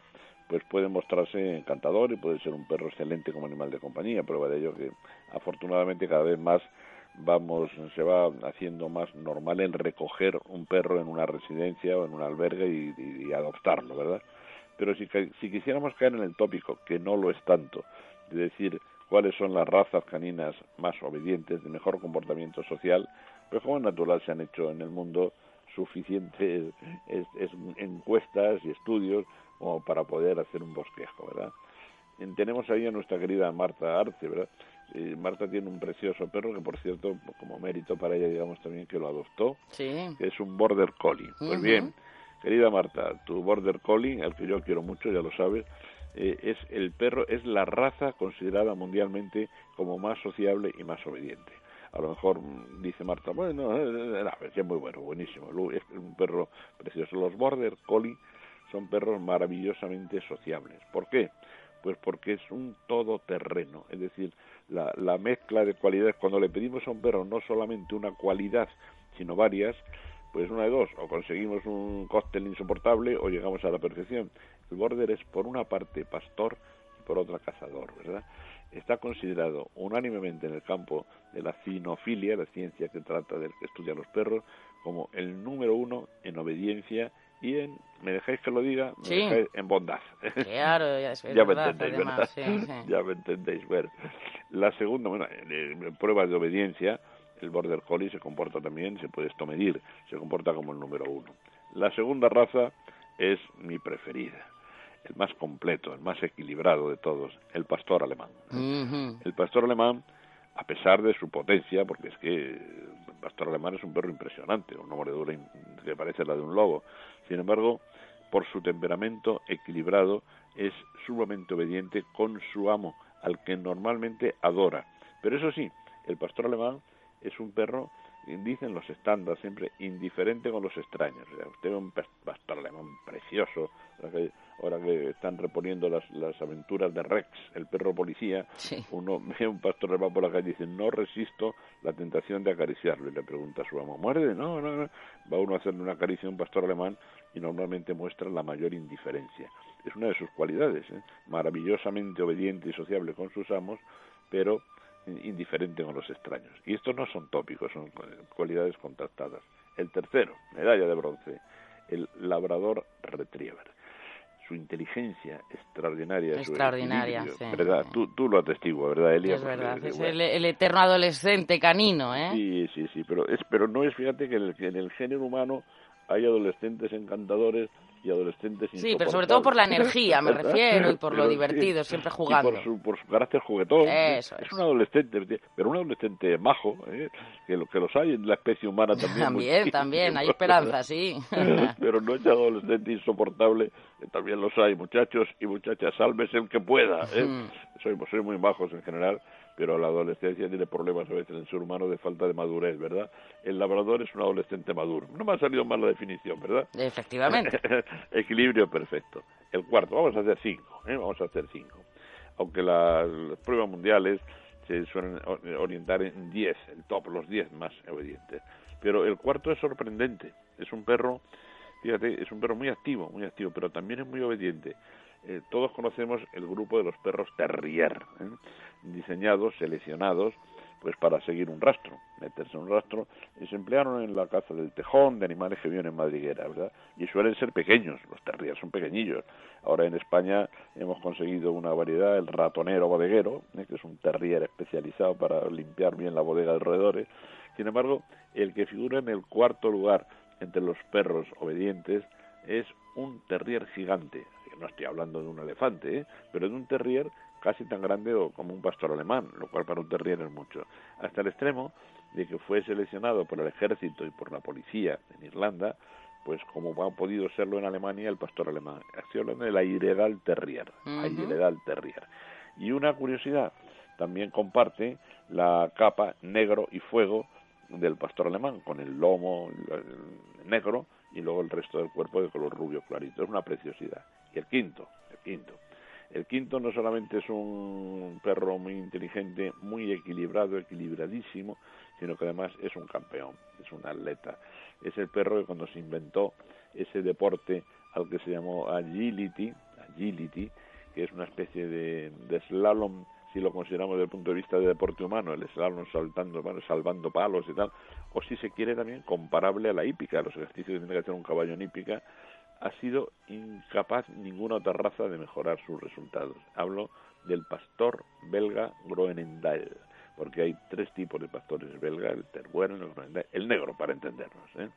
pues puede mostrarse encantador y puede ser un perro excelente como animal de compañía. Prueba de ello que afortunadamente cada vez más vamos se va haciendo más normal el recoger un perro en una residencia o en un albergue y adoptarlo, ¿verdad? Pero si, quisiéramos caer en el tópico, que no lo es tanto, de decir cuáles son las razas caninas más obedientes, de mejor comportamiento social, pues como natural se han hecho en el mundo suficientes *laughs* encuestas y estudios como para poder hacer un bosquejo, ¿verdad? Tenemos ahí a nuestra querida Marta Arce, ¿verdad? Eh, Marta tiene un precioso perro que, por cierto, como mérito para ella, digamos también que lo adoptó, que es un Border Collie. Pues bien, querida Marta, tu Border Collie, al que yo quiero mucho, ya lo sabes, eh, es el perro, es la raza considerada mundialmente como más sociable y más obediente. A lo mejor mm, dice Marta, bueno, eh, es muy bueno, buenísimo, es un perro precioso. Los Border Collie son perros maravillosamente sociables. ¿Por qué? Pues porque es un todoterreno, es decir, la mezcla de cualidades, cuando le pedimos a un perro no solamente una cualidad, sino varias, pues una de dos, o conseguimos un cóctel insoportable o llegamos a la perfección. El border es por una parte pastor y por otra cazador, ¿verdad? Está considerado unánimemente en el campo de la cinofilia, la ciencia que trata del que estudia los perros, como el número uno en obediencia y en, me dejáis que lo diga, me dejáis en bondad. *laughs* Claro, ya, es ya me entendéis, ¿verdad? *laughs* ya me entendéis, ver. La segunda, bueno, en, pruebas de obediencia, el Border Collie se comporta también, se puede esto medir, se comporta como el número uno. La segunda raza es mi preferida, el más completo, el más equilibrado de todos, el pastor alemán. El pastor alemán, a pesar de su potencia, porque es que el pastor alemán es un perro impresionante, una mordedura que parece la de un lobo, sin embargo, por su temperamento equilibrado, es sumamente obediente con su amo, al que normalmente adora. Pero eso sí, el pastor alemán es un perro, dicen los estándares siempre, indiferente con los extraños. usted ve un pastor alemán precioso, ahora que están reponiendo las, las aventuras de Rex, el perro policía, uno *laughs* ve un pastor alemán por la calle y dice, no resisto la tentación de acariciarlo. Y le pregunta a su amo, ¿muerde? No, no, no. Va uno a hacerle una caricia a un pastor alemán y normalmente muestra la mayor indiferencia. Es una de sus cualidades, ¿eh? maravillosamente obediente y sociable con sus amos, pero indiferente con los extraños. Y estos no son tópicos, son cualidades contrastadas. El tercero, medalla de bronce, el labrador retriever. Su inteligencia extraordinaria, extraordinaria, ¿verdad? Tú, tú, lo atestiguas, ¿verdad, Elia? es verdad, es el, eterno adolescente canino, ¿eh? Sí, sí, sí, pero, es, pero no es, fíjate, que en el género humano hay adolescentes encantadores y adolescentes Sí, pero sobre todo por la energía, me *laughs* refiero, y por lo *laughs* divertido, siempre jugando. por, su, por su carácter juguetón. es. un adolescente, pero un adolescente majo, ¿eh? que, lo, que los hay en la especie humana también. también, también, hay *laughs* esperanza, sí. pero no es adolescente insoportable, también los hay, muchachos y muchachas, sálvese el que pueda. ¿eh? soy, soy muy majos en general pero la adolescencia tiene problemas a veces en el ser humano de falta de madurez, ¿verdad? El labrador es un adolescente maduro. No me ha salido mal la definición, ¿verdad? Efectivamente. *laughs* Equilibrio perfecto. El cuarto, vamos a hacer cinco, ¿eh? Vamos a hacer cinco. Aunque las, pruebas mundiales se suelen orientar en diez, el top, los diez más obedientes. Pero el cuarto es sorprendente. Es un perro, fíjate, es un perro muy activo, muy activo, pero también es muy obediente. Eh, todos conocemos el grupo de los perros terrier. ¿eh? diseñados, seleccionados, pues para seguir un rastro, meterse un rastro, y se emplearon en la caza del tejón, de animales que viven en madriguera, ¿verdad? Y suelen ser pequeños, los terriers son pequeñillos. Ahora en España hemos conseguido una variedad, el ratonero bodeguero, ¿eh? que es un terrier especializado para limpiar bien la bodega de alrededores. Sin embargo, el que figura en el cuarto lugar entre los perros obedientes es un terrier gigante. No estoy hablando de un elefante, ¿eh? pero de un terrier casi tan grande como un pastor alemán, lo cual para un terrier es mucho, hasta el extremo de que fue seleccionado por el ejército y por la policía en Irlanda, pues como ha podido serlo en Alemania el pastor alemán. Estoy hablando del Airedal Terrier, Terrier. Y una curiosidad, también comparte la capa negro y fuego del pastor alemán, con el lomo negro y luego el resto del cuerpo de color rubio clarito. Es una preciosidad. Y el quinto, el quinto, el quinto no solamente es un perro muy inteligente, muy equilibrado, equilibradísimo, sino que además es un campeón, es un atleta. Es el perro que cuando se inventó ese deporte al que se llamó agility, agility, que es una especie de, slalom, si lo consideramos desde el punto de vista de deporte humano, el slalom saltando, salvando palos y tal, o si se quiere también comparable a la hípica, los ejercicios que tiene que hacer un caballo en hípica, ha sido incapaz ninguna otra raza de mejorar sus resultados. Hablo del pastor belga Groenendael, porque hay tres tipos de pastores belga, el teruel, el, el negro, para entendernos. ¿eh?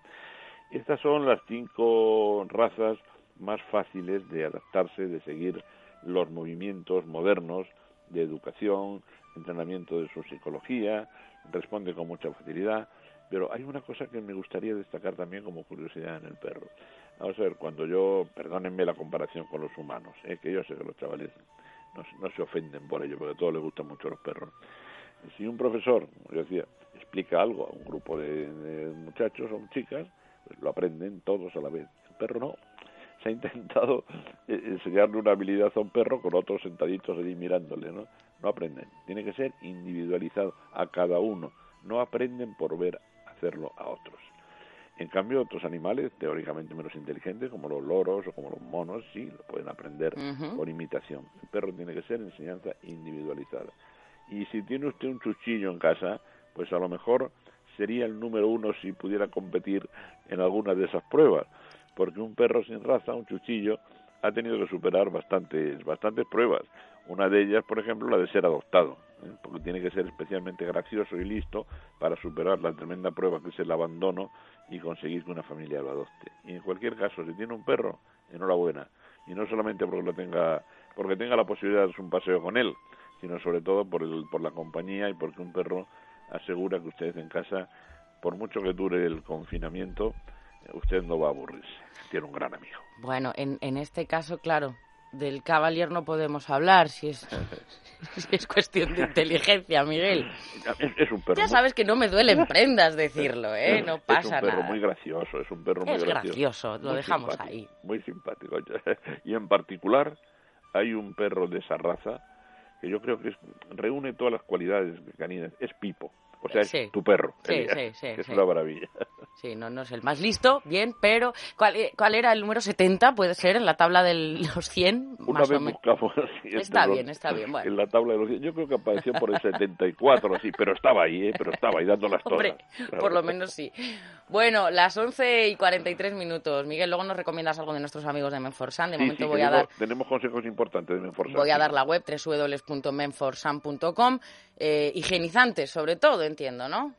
Estas son las cinco razas más fáciles de adaptarse, de seguir los movimientos modernos de educación, entrenamiento de su psicología, responde con mucha facilidad, pero hay una cosa que me gustaría destacar también como curiosidad en el perro. Vamos a ver, cuando yo, perdónenme la comparación con los humanos, ¿eh? que yo sé que los chavales no, se ofenden por ello, porque a todos les gustan mucho los perros. Si un profesor, yo decía, explica algo a un grupo de, muchachos o chicas, pues lo aprenden todos a la vez. El perro no. Se ha intentado eh, enseñarle una habilidad a un perro con otros sentaditos allí mirándole, ¿no? No aprenden. Tiene que ser individualizado a cada uno. No aprenden por ver hacerlo a otros. En cambio, otros animales teóricamente menos inteligentes, como los loros o como los monos, sí lo pueden aprender por imitación. El perro tiene que ser enseñanza individualizada. Y si tiene usted un chuchillo en casa, pues a lo mejor sería el número uno si pudiera competir en alguna de esas pruebas, porque un perro sin raza, un chuchillo, ha tenido que superar bastantes, bastantes pruebas. Una de ellas, por ejemplo, la de ser adoptado, porque tiene que ser especialmente gracioso y listo para superar la tremenda prueba que es el abandono y conseguir que una familia lo adopte. Y en cualquier caso, si tiene un perro, enhorabuena. Y no solamente porque lo tenga, porque tenga la posibilidad de hacer un paseo con él, sino sobre todo por, el, por la compañía y porque un perro asegura que ustedes en casa, por mucho que dure el confinamiento, usted no va a aburrirse. Tiene un gran amigo. Bueno, en, en este caso, claro, del caballero no podemos hablar si es, *laughs* es cuestión de inteligencia, Miguel. Es, un perro ya sabes que no me duelen *laughs* prendas decirlo, ¿eh? No pasa nada. Es un perro muy gracioso, es un perro muy es gracioso. lo dejamos ahí. Muy simpático. *laughs* Y en particular hay un perro de esa raza que yo creo que reúne todas las cualidades caninas. Es Pipo. O sea, es tu perro. Sí, sí, sí. es una maravilla. *laughs* Sí, no, no es el más listo, bien, pero ¿cuál, eh, ¿cuál era el número 70? Puede ser en la tabla de los 100. Una más vez buscamos. *laughs* Está bien, está bien. Bueno. En la tabla de los 100. Yo creo que apareció por el 74 así, pero estaba ahí, ¿eh? Pero estaba ahí dando las *laughs* todas. Hombre, por lo menos sí. Bueno, las 11 y 43 minutos. Miguel, luego nos recomiendas algo de nuestros amigos de Menforsan. De Sí, momento sí, voy tenemos, a dar Tenemos consejos importantes de Menforsan. Voy a sí. dar la web www.menforsan.com. Eh, higienizantes, sobre todo, entiendo, ¿no?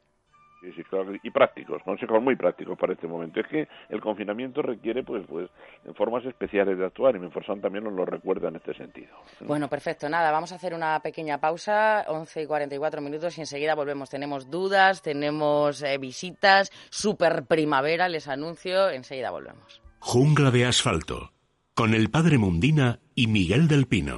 Sí, sí, claro, y prácticos, consejos muy prácticos para este momento. Es que el confinamiento requiere, pues, pues, formas especiales de actuar y Menforsan también nos lo recuerda en este sentido. Bueno, perfecto. Nada, vamos a hacer una pequeña pausa, 11 y 44 minutos, y enseguida volvemos. Tenemos dudas, tenemos eh, visitas, super primavera, les anuncio. Enseguida volvemos. Jungla de asfalto. Con el padre Mundina y Miguel del Pino.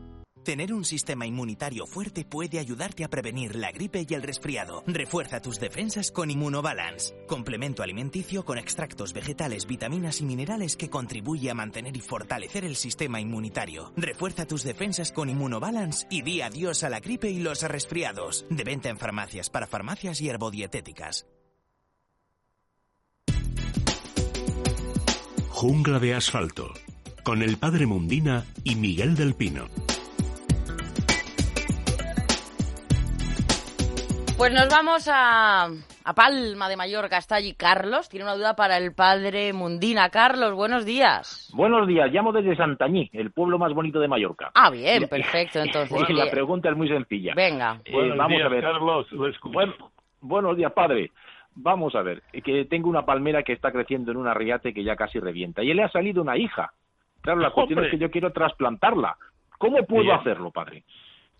Tener un sistema inmunitario fuerte puede ayudarte a prevenir la gripe y el resfriado. Refuerza tus defensas con Immunobalance, complemento alimenticio con extractos vegetales, vitaminas y minerales que contribuye a mantener y fortalecer el sistema inmunitario. Refuerza tus defensas con Immunobalance y di adiós a la gripe y los resfriados. De venta en farmacias, para farmacias y herbodietéticas. Jungla de asfalto. Con el padre Mundina y Miguel del Pino. Pues nos vamos a, a Palma de Mallorca. Está allí Carlos. Tiene una duda para el padre Mundina. Carlos, buenos días. Buenos días, llamo desde Santañí, el pueblo más bonito de Mallorca. Ah, bien, perfecto. *laughs* Entonces, la pregunta es muy sencilla. venga. Eh, vamos días, a ver. Carlos, lo escucho. Bueno, buenos días, padre. Vamos a ver, que tengo una palmera que está creciendo en un arriate que ya casi revienta y le ha salido una hija. Claro, la cuestión ¡Hombre! es que yo quiero trasplantarla. ¿Cómo puedo Bien. hacerlo, padre?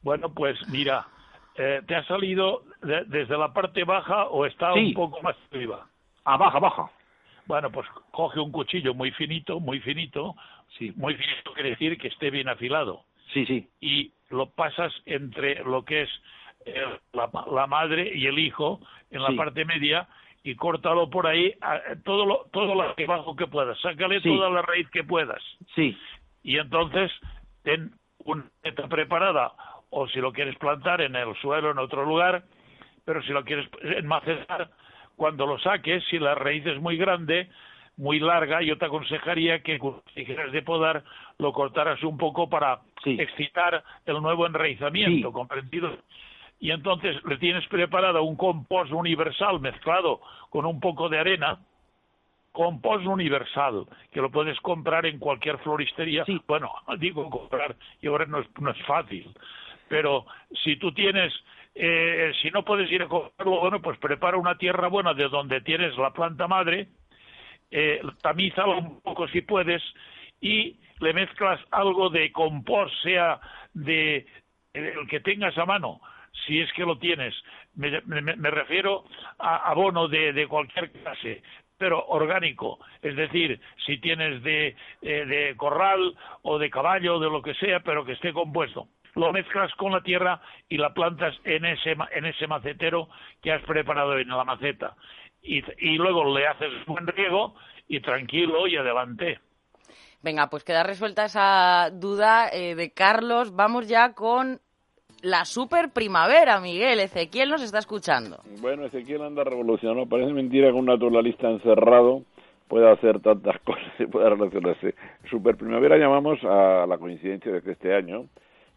Bueno, pues mira, eh, ¿te ha salido de- desde la parte baja o está Sí. un poco más arriba? Ah, baja, baja. Bueno, pues coge un cuchillo muy finito, muy finito. Sí, Muy finito quiere decir que esté bien afilado. sí, sí. y lo pasas entre lo que es eh, la, la madre y el hijo en la Sí. parte media y córtalo por ahí a- todo lo todo lo que bajo que puedas sácale Sí. toda la raíz que puedas Sí, y entonces ten una meta preparada o si lo quieres plantar en el suelo en otro lugar pero si lo quieres enmacetar cuando lo saques, si la raíz es muy grande, muy larga, yo te aconsejaría que si quieres de podar lo cortaras un poco para excitar el nuevo enraizamiento, ¿comprendido? Y entonces le tienes preparado un compost universal mezclado con un poco de arena, compost universal, que lo puedes comprar en cualquier floristería. Bueno, *laughs* digo comprar, y ahora no es, no es fácil. Pero si tú tienes, eh, si no puedes ir a comprarlo, bueno, pues prepara una tierra buena de donde tienes la planta madre, eh, un poco si puedes, y le mezclas algo de compost, sea de el que tengas a mano, si es que lo tienes. Me, refiero a abono de, de, cualquier clase, pero orgánico, es decir, si tienes de, eh, de corral o de caballo o de lo que sea, pero que esté compuesto. Lo mezclas con la tierra y la plantas en ese, en ese macetero que has preparado en la maceta. Y, y luego le haces buen riego y tranquilo y adelante. Venga, pues queda resuelta esa duda eh, de Carlos. Vamos ya con la super primavera, Miguel. Ezequiel nos está escuchando. Bueno, Ezequiel anda revolucionado. Parece mentira que un naturalista encerrado pueda hacer tantas *laughs* cosas y pueda relacionarse. Super primavera llamamos a la coincidencia de que este año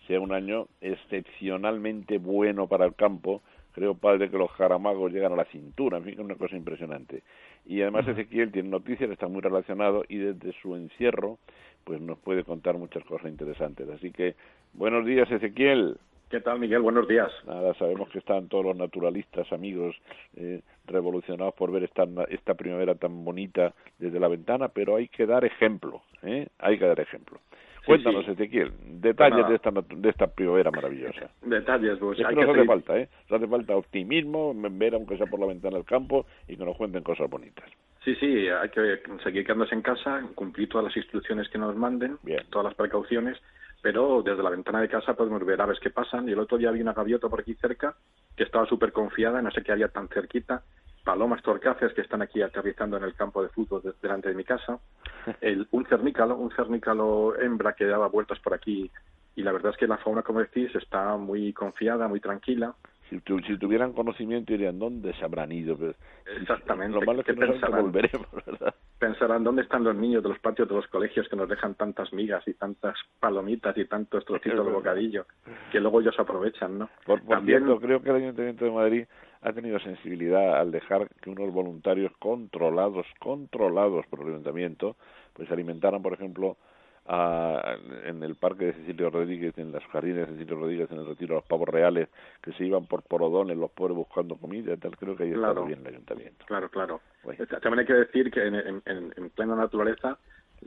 sea un año excepcionalmente bueno para el campo. Creo, padre, que los jaramagos llegan a la cintura, en fin, es una cosa impresionante. Y además Ezequiel tiene noticias, está muy relacionado y desde su encierro pues nos puede contar muchas cosas interesantes. Así que buenos días Ezequiel. ¿Qué tal, Miguel? Buenos días. Nada, sabemos que están todos los naturalistas, amigos, eh, revolucionados por ver esta, esta primavera tan bonita desde la ventana, pero hay que dar ejemplo, ¿eh? Hay que dar ejemplo. Cuéntanos, Ezequiel, detalles de esta, de esta primavera maravillosa. Detalles, pues. hay que nos hace falta, ¿eh? Nos hace falta optimismo, ver aunque sea por la ventana del campo y que nos cuenten cosas bonitas. Sí, sí, hay que seguir quedándose en casa, cumplir todas las instrucciones que nos manden, todas las precauciones, pero desde la ventana de casa podemos ver aves que pasan. Y el otro día vi una gaviota por aquí cerca que estaba súper confiada, no sé qué haría tan cerquita, palomas torcaces que están aquí aterrizando en el campo de fútbol delante de mi casa, *laughs* el, un cernícalo, un cernícalo hembra que daba vueltas por aquí y la verdad es que la fauna, como decís, está muy confiada, muy tranquila. Si, si tuvieran conocimiento dirían, ¿dónde se habrán ido? Exactamente. Lo malo es que pensarán, volveremos, ¿verdad? Pensarán, ¿dónde están los niños de los patios de los colegios que nos dejan tantas migas y tantas palomitas y tantos trocitos de *laughs* bocadillo que luego ellos aprovechan, ¿no? Por, También... creo que el Ayuntamiento de Madrid ha tenido sensibilidad al dejar que unos voluntarios controlados, controlados por el ayuntamiento, pues alimentaran, por ejemplo, a, en el parque de Cecilio Rodríguez, en las jardines de Cecilio Rodríguez, en el retiro de los pavos reales, que se iban por porodones los pobres buscando comida y tal, creo que ahí está bien el ayuntamiento. Claro, claro. También hay que decir que en, en, en, plena naturaleza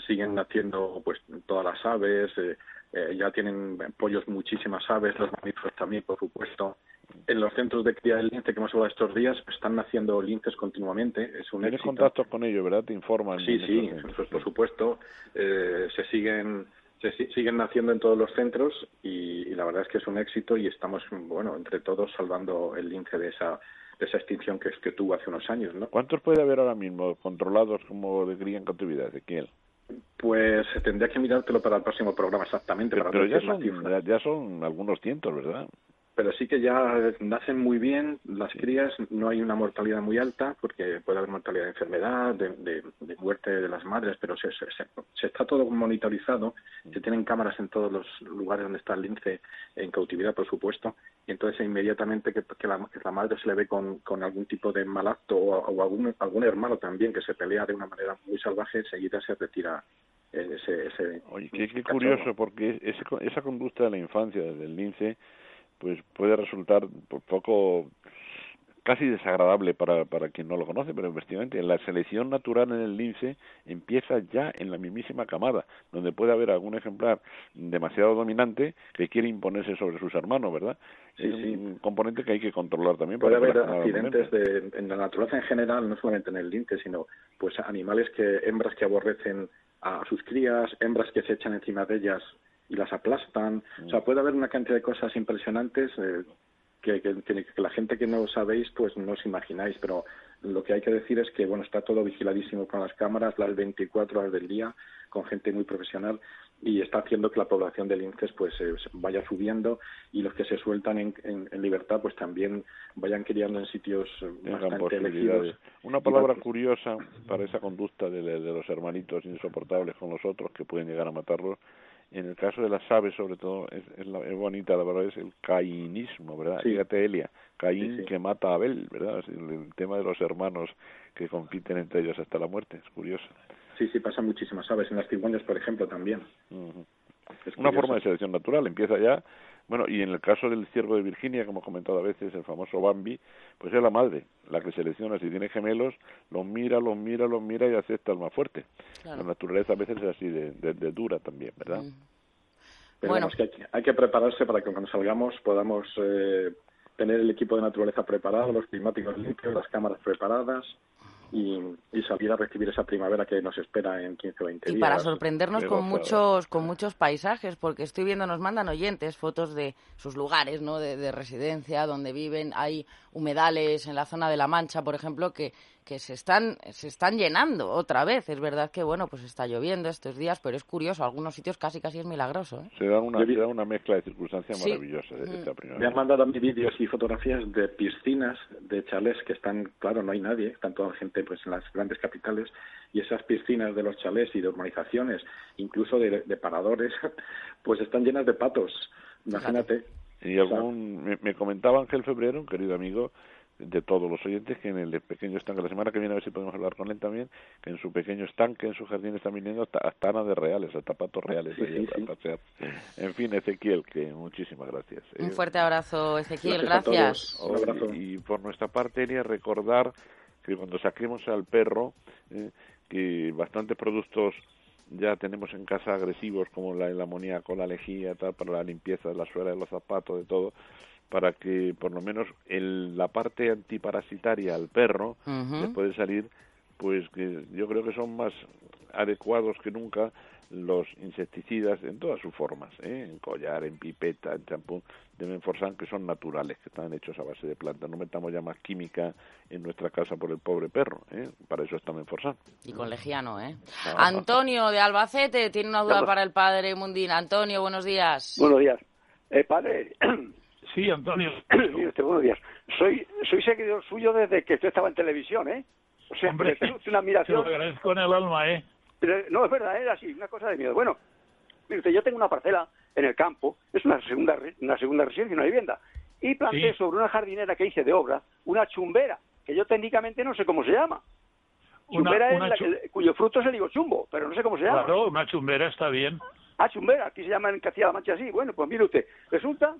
siguen naciendo pues todas las aves, eh, eh, ya tienen pollos muchísimas aves, los mamíferos también, por supuesto, en los centros de cría del lince que hemos hablado estos días están naciendo linces continuamente. Es un Tienes contactos con ellos, ¿verdad? Te informan. Sí, sí, pues, por supuesto. Eh, se siguen se siguen naciendo en todos los centros y, la verdad es que es un éxito y estamos, bueno, entre todos salvando el lince de esa de esa extinción que, que tuvo hace unos años, ¿no? ¿Cuántos puede haber ahora mismo controlados como de cría en cautividad, quién? Pues tendría que mirártelo para el próximo programa exactamente. Pero, pero ya, son, ya son algunos cientos, ¿verdad? Pero sí que ya nacen muy bien las crías, no hay una mortalidad muy alta, porque puede haber mortalidad de enfermedad, de, muerte de las madres, pero se, se, está todo monitorizado, se tienen cámaras en todos los lugares donde está el lince, en cautividad, por supuesto, y entonces inmediatamente que, la, madre se le ve con, algún tipo de mal acto o, algún, algún hermano también que se pelea de una manera muy salvaje, enseguida se retira ese... ese Oye, qué, curioso, porque esa conducta de la infancia del lince pues puede resultar un poco casi desagradable para, para quien no lo conoce, pero efectivamente la selección natural en el lince empieza ya en la mismísima camada, donde puede haber algún ejemplar demasiado dominante que quiere imponerse sobre sus hermanos, ¿verdad? es un componente que hay que controlar también. Puede haber accidentes de, en la naturaleza en general, no solamente en el lince, sino pues animales que, hembras que aborrecen a sus crías, hembras que se echan encima de ellas y las aplastan. O sea, mm. puede haber una cantidad de cosas impresionantes eh, que, que, que, la gente que no sabéis, pues no os imagináis, pero lo que hay que decir es que, bueno, está todo vigiladísimo con las cámaras, las 24 horas del día, con gente muy profesional, y está haciendo que la población de linces pues eh, vaya subiendo y los que se sueltan en, en, libertad pues también vayan criando en sitios bastante elegidos. Una palabra curiosa para esa conducta de, de, los hermanitos insoportables con los otros que pueden llegar a matarlos en el caso de las aves sobre todo es, es, la, es bonita la verdad es el cainismo verdad fíjate Elia Caín que mata a Abel verdad el, el, tema de los hermanos que compiten entre ellos hasta la muerte es curioso Sí, sí, pasan muchísimas aves. En las cigüeñas, por ejemplo, también. Es Una forma de selección natural. Empieza ya. Bueno, y en el caso del ciervo de Virginia, como he comentado a veces, el famoso Bambi, pues es la madre la que selecciona. Si tiene gemelos, los mira, los mira, los mira y acepta el más fuerte. Claro. La naturaleza a veces es así de, de, de dura también, ¿verdad? Mm. Pero bueno. que hay, hay, que prepararse para que cuando salgamos podamos eh, tener el equipo de naturaleza preparado, los climáticos limpios, las cámaras preparadas y, y, salir a recibir esa primavera que nos espera en 15 o 20 y días. Y para sorprendernos con muchos con muchos paisajes, porque estoy viendo, nos mandan oyentes fotos de sus lugares ¿no? de, de residencia, donde viven. Hay humedales en la zona de La Mancha, por ejemplo, que, que se están se están llenando otra vez. Es verdad que bueno, pues está lloviendo estos días, pero es curioso, algunos sitios casi casi es milagroso. ¿eh? Se da una se da una mezcla de circunstancias sí. maravillosas de esta primavera. Me han mandado a mí vídeos y fotografías de piscinas de chalés que están, claro, no hay nadie, están toda la gente pues en las grandes capitales y esas piscinas de los chalés y de urbanizaciones, incluso de, de paradores, *laughs* pues están llenas de patos. Imagínate. Y algún, me, me comentaba Ángel Febrero, un querido amigo, de todos los oyentes que en el pequeño estanque, la semana que viene a ver si podemos hablar con él también, que en su pequeño estanque, en su jardín están viniendo hasta, hasta de reales, hasta patos reales sí, ahí sí, para pasear. En fin, Ezequiel, que muchísimas gracias. Un fuerte abrazo, Ezequiel, gracias. gracias. Un abrazo. Y, y, por nuestra parte, Elia, recordar que cuando saquemos al perro, eh, que bastantes productos ya tenemos en casa agresivos como la, el amoníaco, la lejía, tal, para la limpieza de la suela de los zapatos, de todo, para que por lo menos el, la parte antiparasitaria al perro uh -huh. le puede salir, pues que yo creo que son más adecuados que nunca los insecticidas en todas sus formas, ¿eh? en collar, en pipeta, en champú de Menforsan, que son naturales, que están hechos a base de plantas. No metamos ya más química en nuestra casa por el pobre perro, ¿eh? para eso está Menforsan. Y con Legiano, ¿eh? Ah, Antonio de Albacete tiene una duda para el padre Mundina. Antonio, buenos días. Buenos días. Eh, padre, *clears throat* Sí, Antonio. Mire usted, buenos días. Soy, soy seguidor suyo desde que usted estaba en televisión, ¿eh? O sea, Hombre, una admiración. Te lo agradezco en el alma, ¿eh? Pero, no, es verdad, era así, una cosa de miedo. Bueno, mire usted, yo tengo una parcela en el campo, es una segunda, una segunda residencia, una vivienda, y planté Sí. sobre una jardinera que hice de obra una chumbera, que yo técnicamente no sé cómo se llama. Chumbera una es la chu- que- cuyo fruto es el higo chumbo, pero no sé cómo se llama. Claro, una chumbera está bien. Ah, chumbera, aquí se llama en Castilla-La Mancha así. Bueno, pues mire usted, resulta,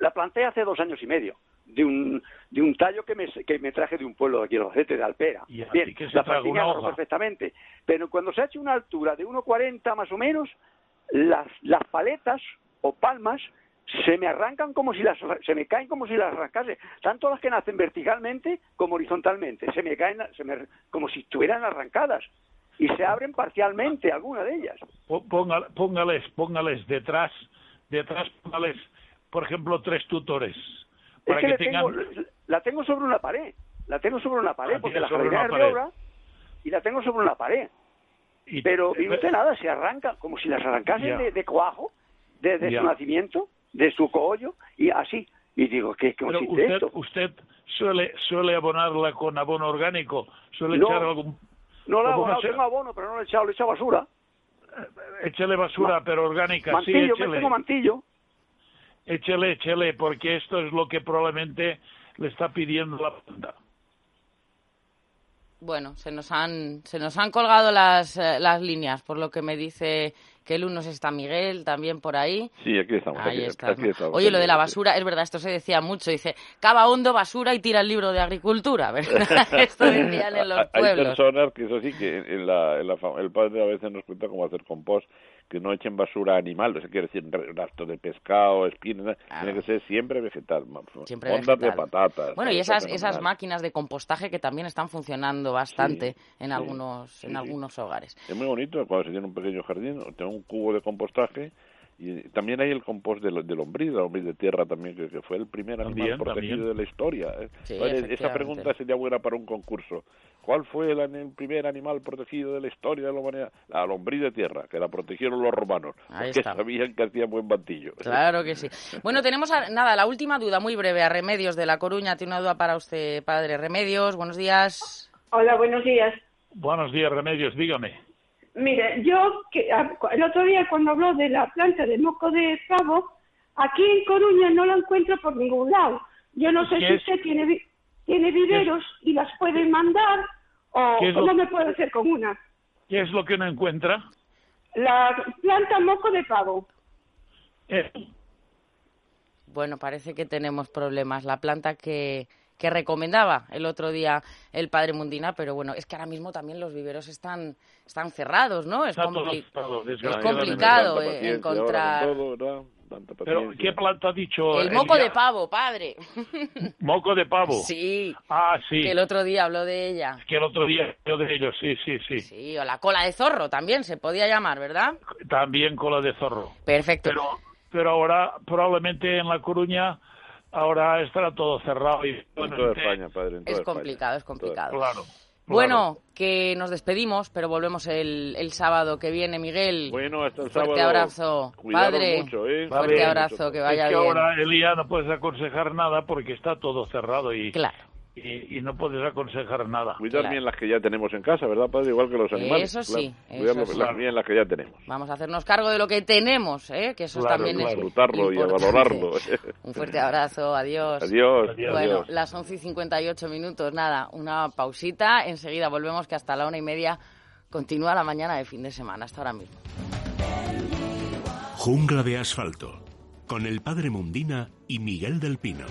la planté hace dos años y medio, de un, de un tallo que me, que me traje de un pueblo de aquí, Albacete, de Alpera. Y Bien, que se la planté perfectamente, pero cuando se ha hecho una altura de 1,40 más o menos, las, las paletas o palmas se me arrancan como si las se me caen como si las arrancase tanto las que nacen verticalmente como horizontalmente se me caen se me, como si estuvieran arrancadas y se abren parcialmente algunas de ellas Póngales, póngales detrás, detrás, póngales, por ejemplo, tres tutores. Para es que, tengan... tengo, la tengo sobre una pared. La tengo sobre una pared Ah, porque la jardinera es de obra y la tengo sobre una pared. y- Pero, y eh, usted nada, se arranca como si las arrancasen de, de cuajo, desde Ya. su nacimiento, de su collo y así. Y digo, ¿qué Pero consiste usted, esto? usted suele, suele abonarla con abono orgánico, suele No. echar algún... No le he ¿Cómo abonado, se- tengo abono, pero no le he echado, le he echado basura. Échele basura, pero orgánica, mantillo, sí, me échele. tengo mantillo. Échele, échele, porque esto es lo que probablemente le está pidiendo la planta. Bueno, se nos han, se nos han colgado las, eh, las líneas, por lo que me dice que el uno está Miguel también por ahí. Sí, aquí estamos. Ahí aquí, estás. aquí estamos, Oye, lo de la basura, es verdad, esto se decía mucho. Dice, cava hondo basura y tira el libro de agricultura, *laughs* ¿verdad? *laughs* esto decían en los Hay personas que eso sí, que en la, en la fa- el padre a veces nos cuenta cómo hacer compost, que no echen basura animal, eso quiere decir re- rastros de pescado, espinas, tiene que ser siempre vegetal, Siempre ondas de patatas. Bueno, y esas, es esas máquinas de compostaje que también están funcionando bastante en algunos sí, en sí. algunos hogares. Es muy bonito cuando se tiene un pequeño jardín, o tengo un cubo de compostaje Y también hay el compost del, del lombriz, la lombriz de tierra también, que, que fue el primer animal También, protegido también. de la historia. ¿eh? Sí, esa pregunta sería buena para un concurso. ¿Cuál fue el, el primer animal protegido de la historia de la humanidad? La lombriz de tierra, que la protegieron los romanos, Ahí porque está. sabían que hacía buen bantillo. Claro que sí. *laughs* Bueno, tenemos a- nada, la última duda muy breve a Remedios de La Coruña. Tiene una duda para usted, padre Remedios. Buenos días. Hola, buenos días. Buenos días, Remedios, dígame. Mire, yo que, a- el otro día cuando habló de la planta de moco de pavo, aquí en Coruña no la encuentro por ningún lado. Yo no sé ¿Qué si es? usted tiene, tiene viveros y las puede mandar o ¿Qué es lo- cómo me puede hacer con una. ¿Qué es lo que no encuentra? La planta moco de pavo. Eh, Bueno, parece que tenemos problemas. La planta que, que recomendaba el otro día el padre Mundina, pero bueno, es que ahora mismo también los viveros están, están cerrados, ¿no? Es, complicado eh, encontrar Pero. ¿qué planta ha dicho? el moco Elia? de pavo, padre. *laughs* Moco de pavo. Sí, Ah, sí. que el otro día habló de ella. Que el otro día yo de ellos, sí, sí, sí. Sí, o la cola de zorro también se podía llamar, ¿verdad? También cola de zorro. Perfecto. Pero, pero ahora, probablemente en La Coruña, ahora estará todo cerrado. Y, En bueno, toda te- España, padre, en toda Es España. complicado, es complicado. Claro. Bueno, que nos despedimos, pero volvemos el, el sábado que viene, Miguel. Bueno, hasta el Fuerte sábado. abrazo, Cuidaros padre. mucho, ¿eh? Fuerte abrazo, que vaya es que bien. ahora, Elía, no puedes aconsejar nada porque está todo cerrado y, Claro. Y, y no puedes aconsejar nada. Cuidar Claro. bien las que ya tenemos en casa, ¿verdad, padre? Igual que los animales. Eso sí, claro. Cuidar eso lo- sí. las- bien las que ya tenemos. Vamos a hacernos cargo de lo que tenemos, ¿eh? que eso Claro, también claro. es Disfrutarlo y a importante. valorarlo. *laughs* Un fuerte abrazo, adiós. Adiós. Adiós. Bueno, adiós. las 11 y 58 minutos, nada, una pausita, enseguida volvemos que hasta la una y media continúa la mañana de fin de semana, hasta ahora mismo. Jungla de asfalto. Con el padre Mundina y Miguel del Pino.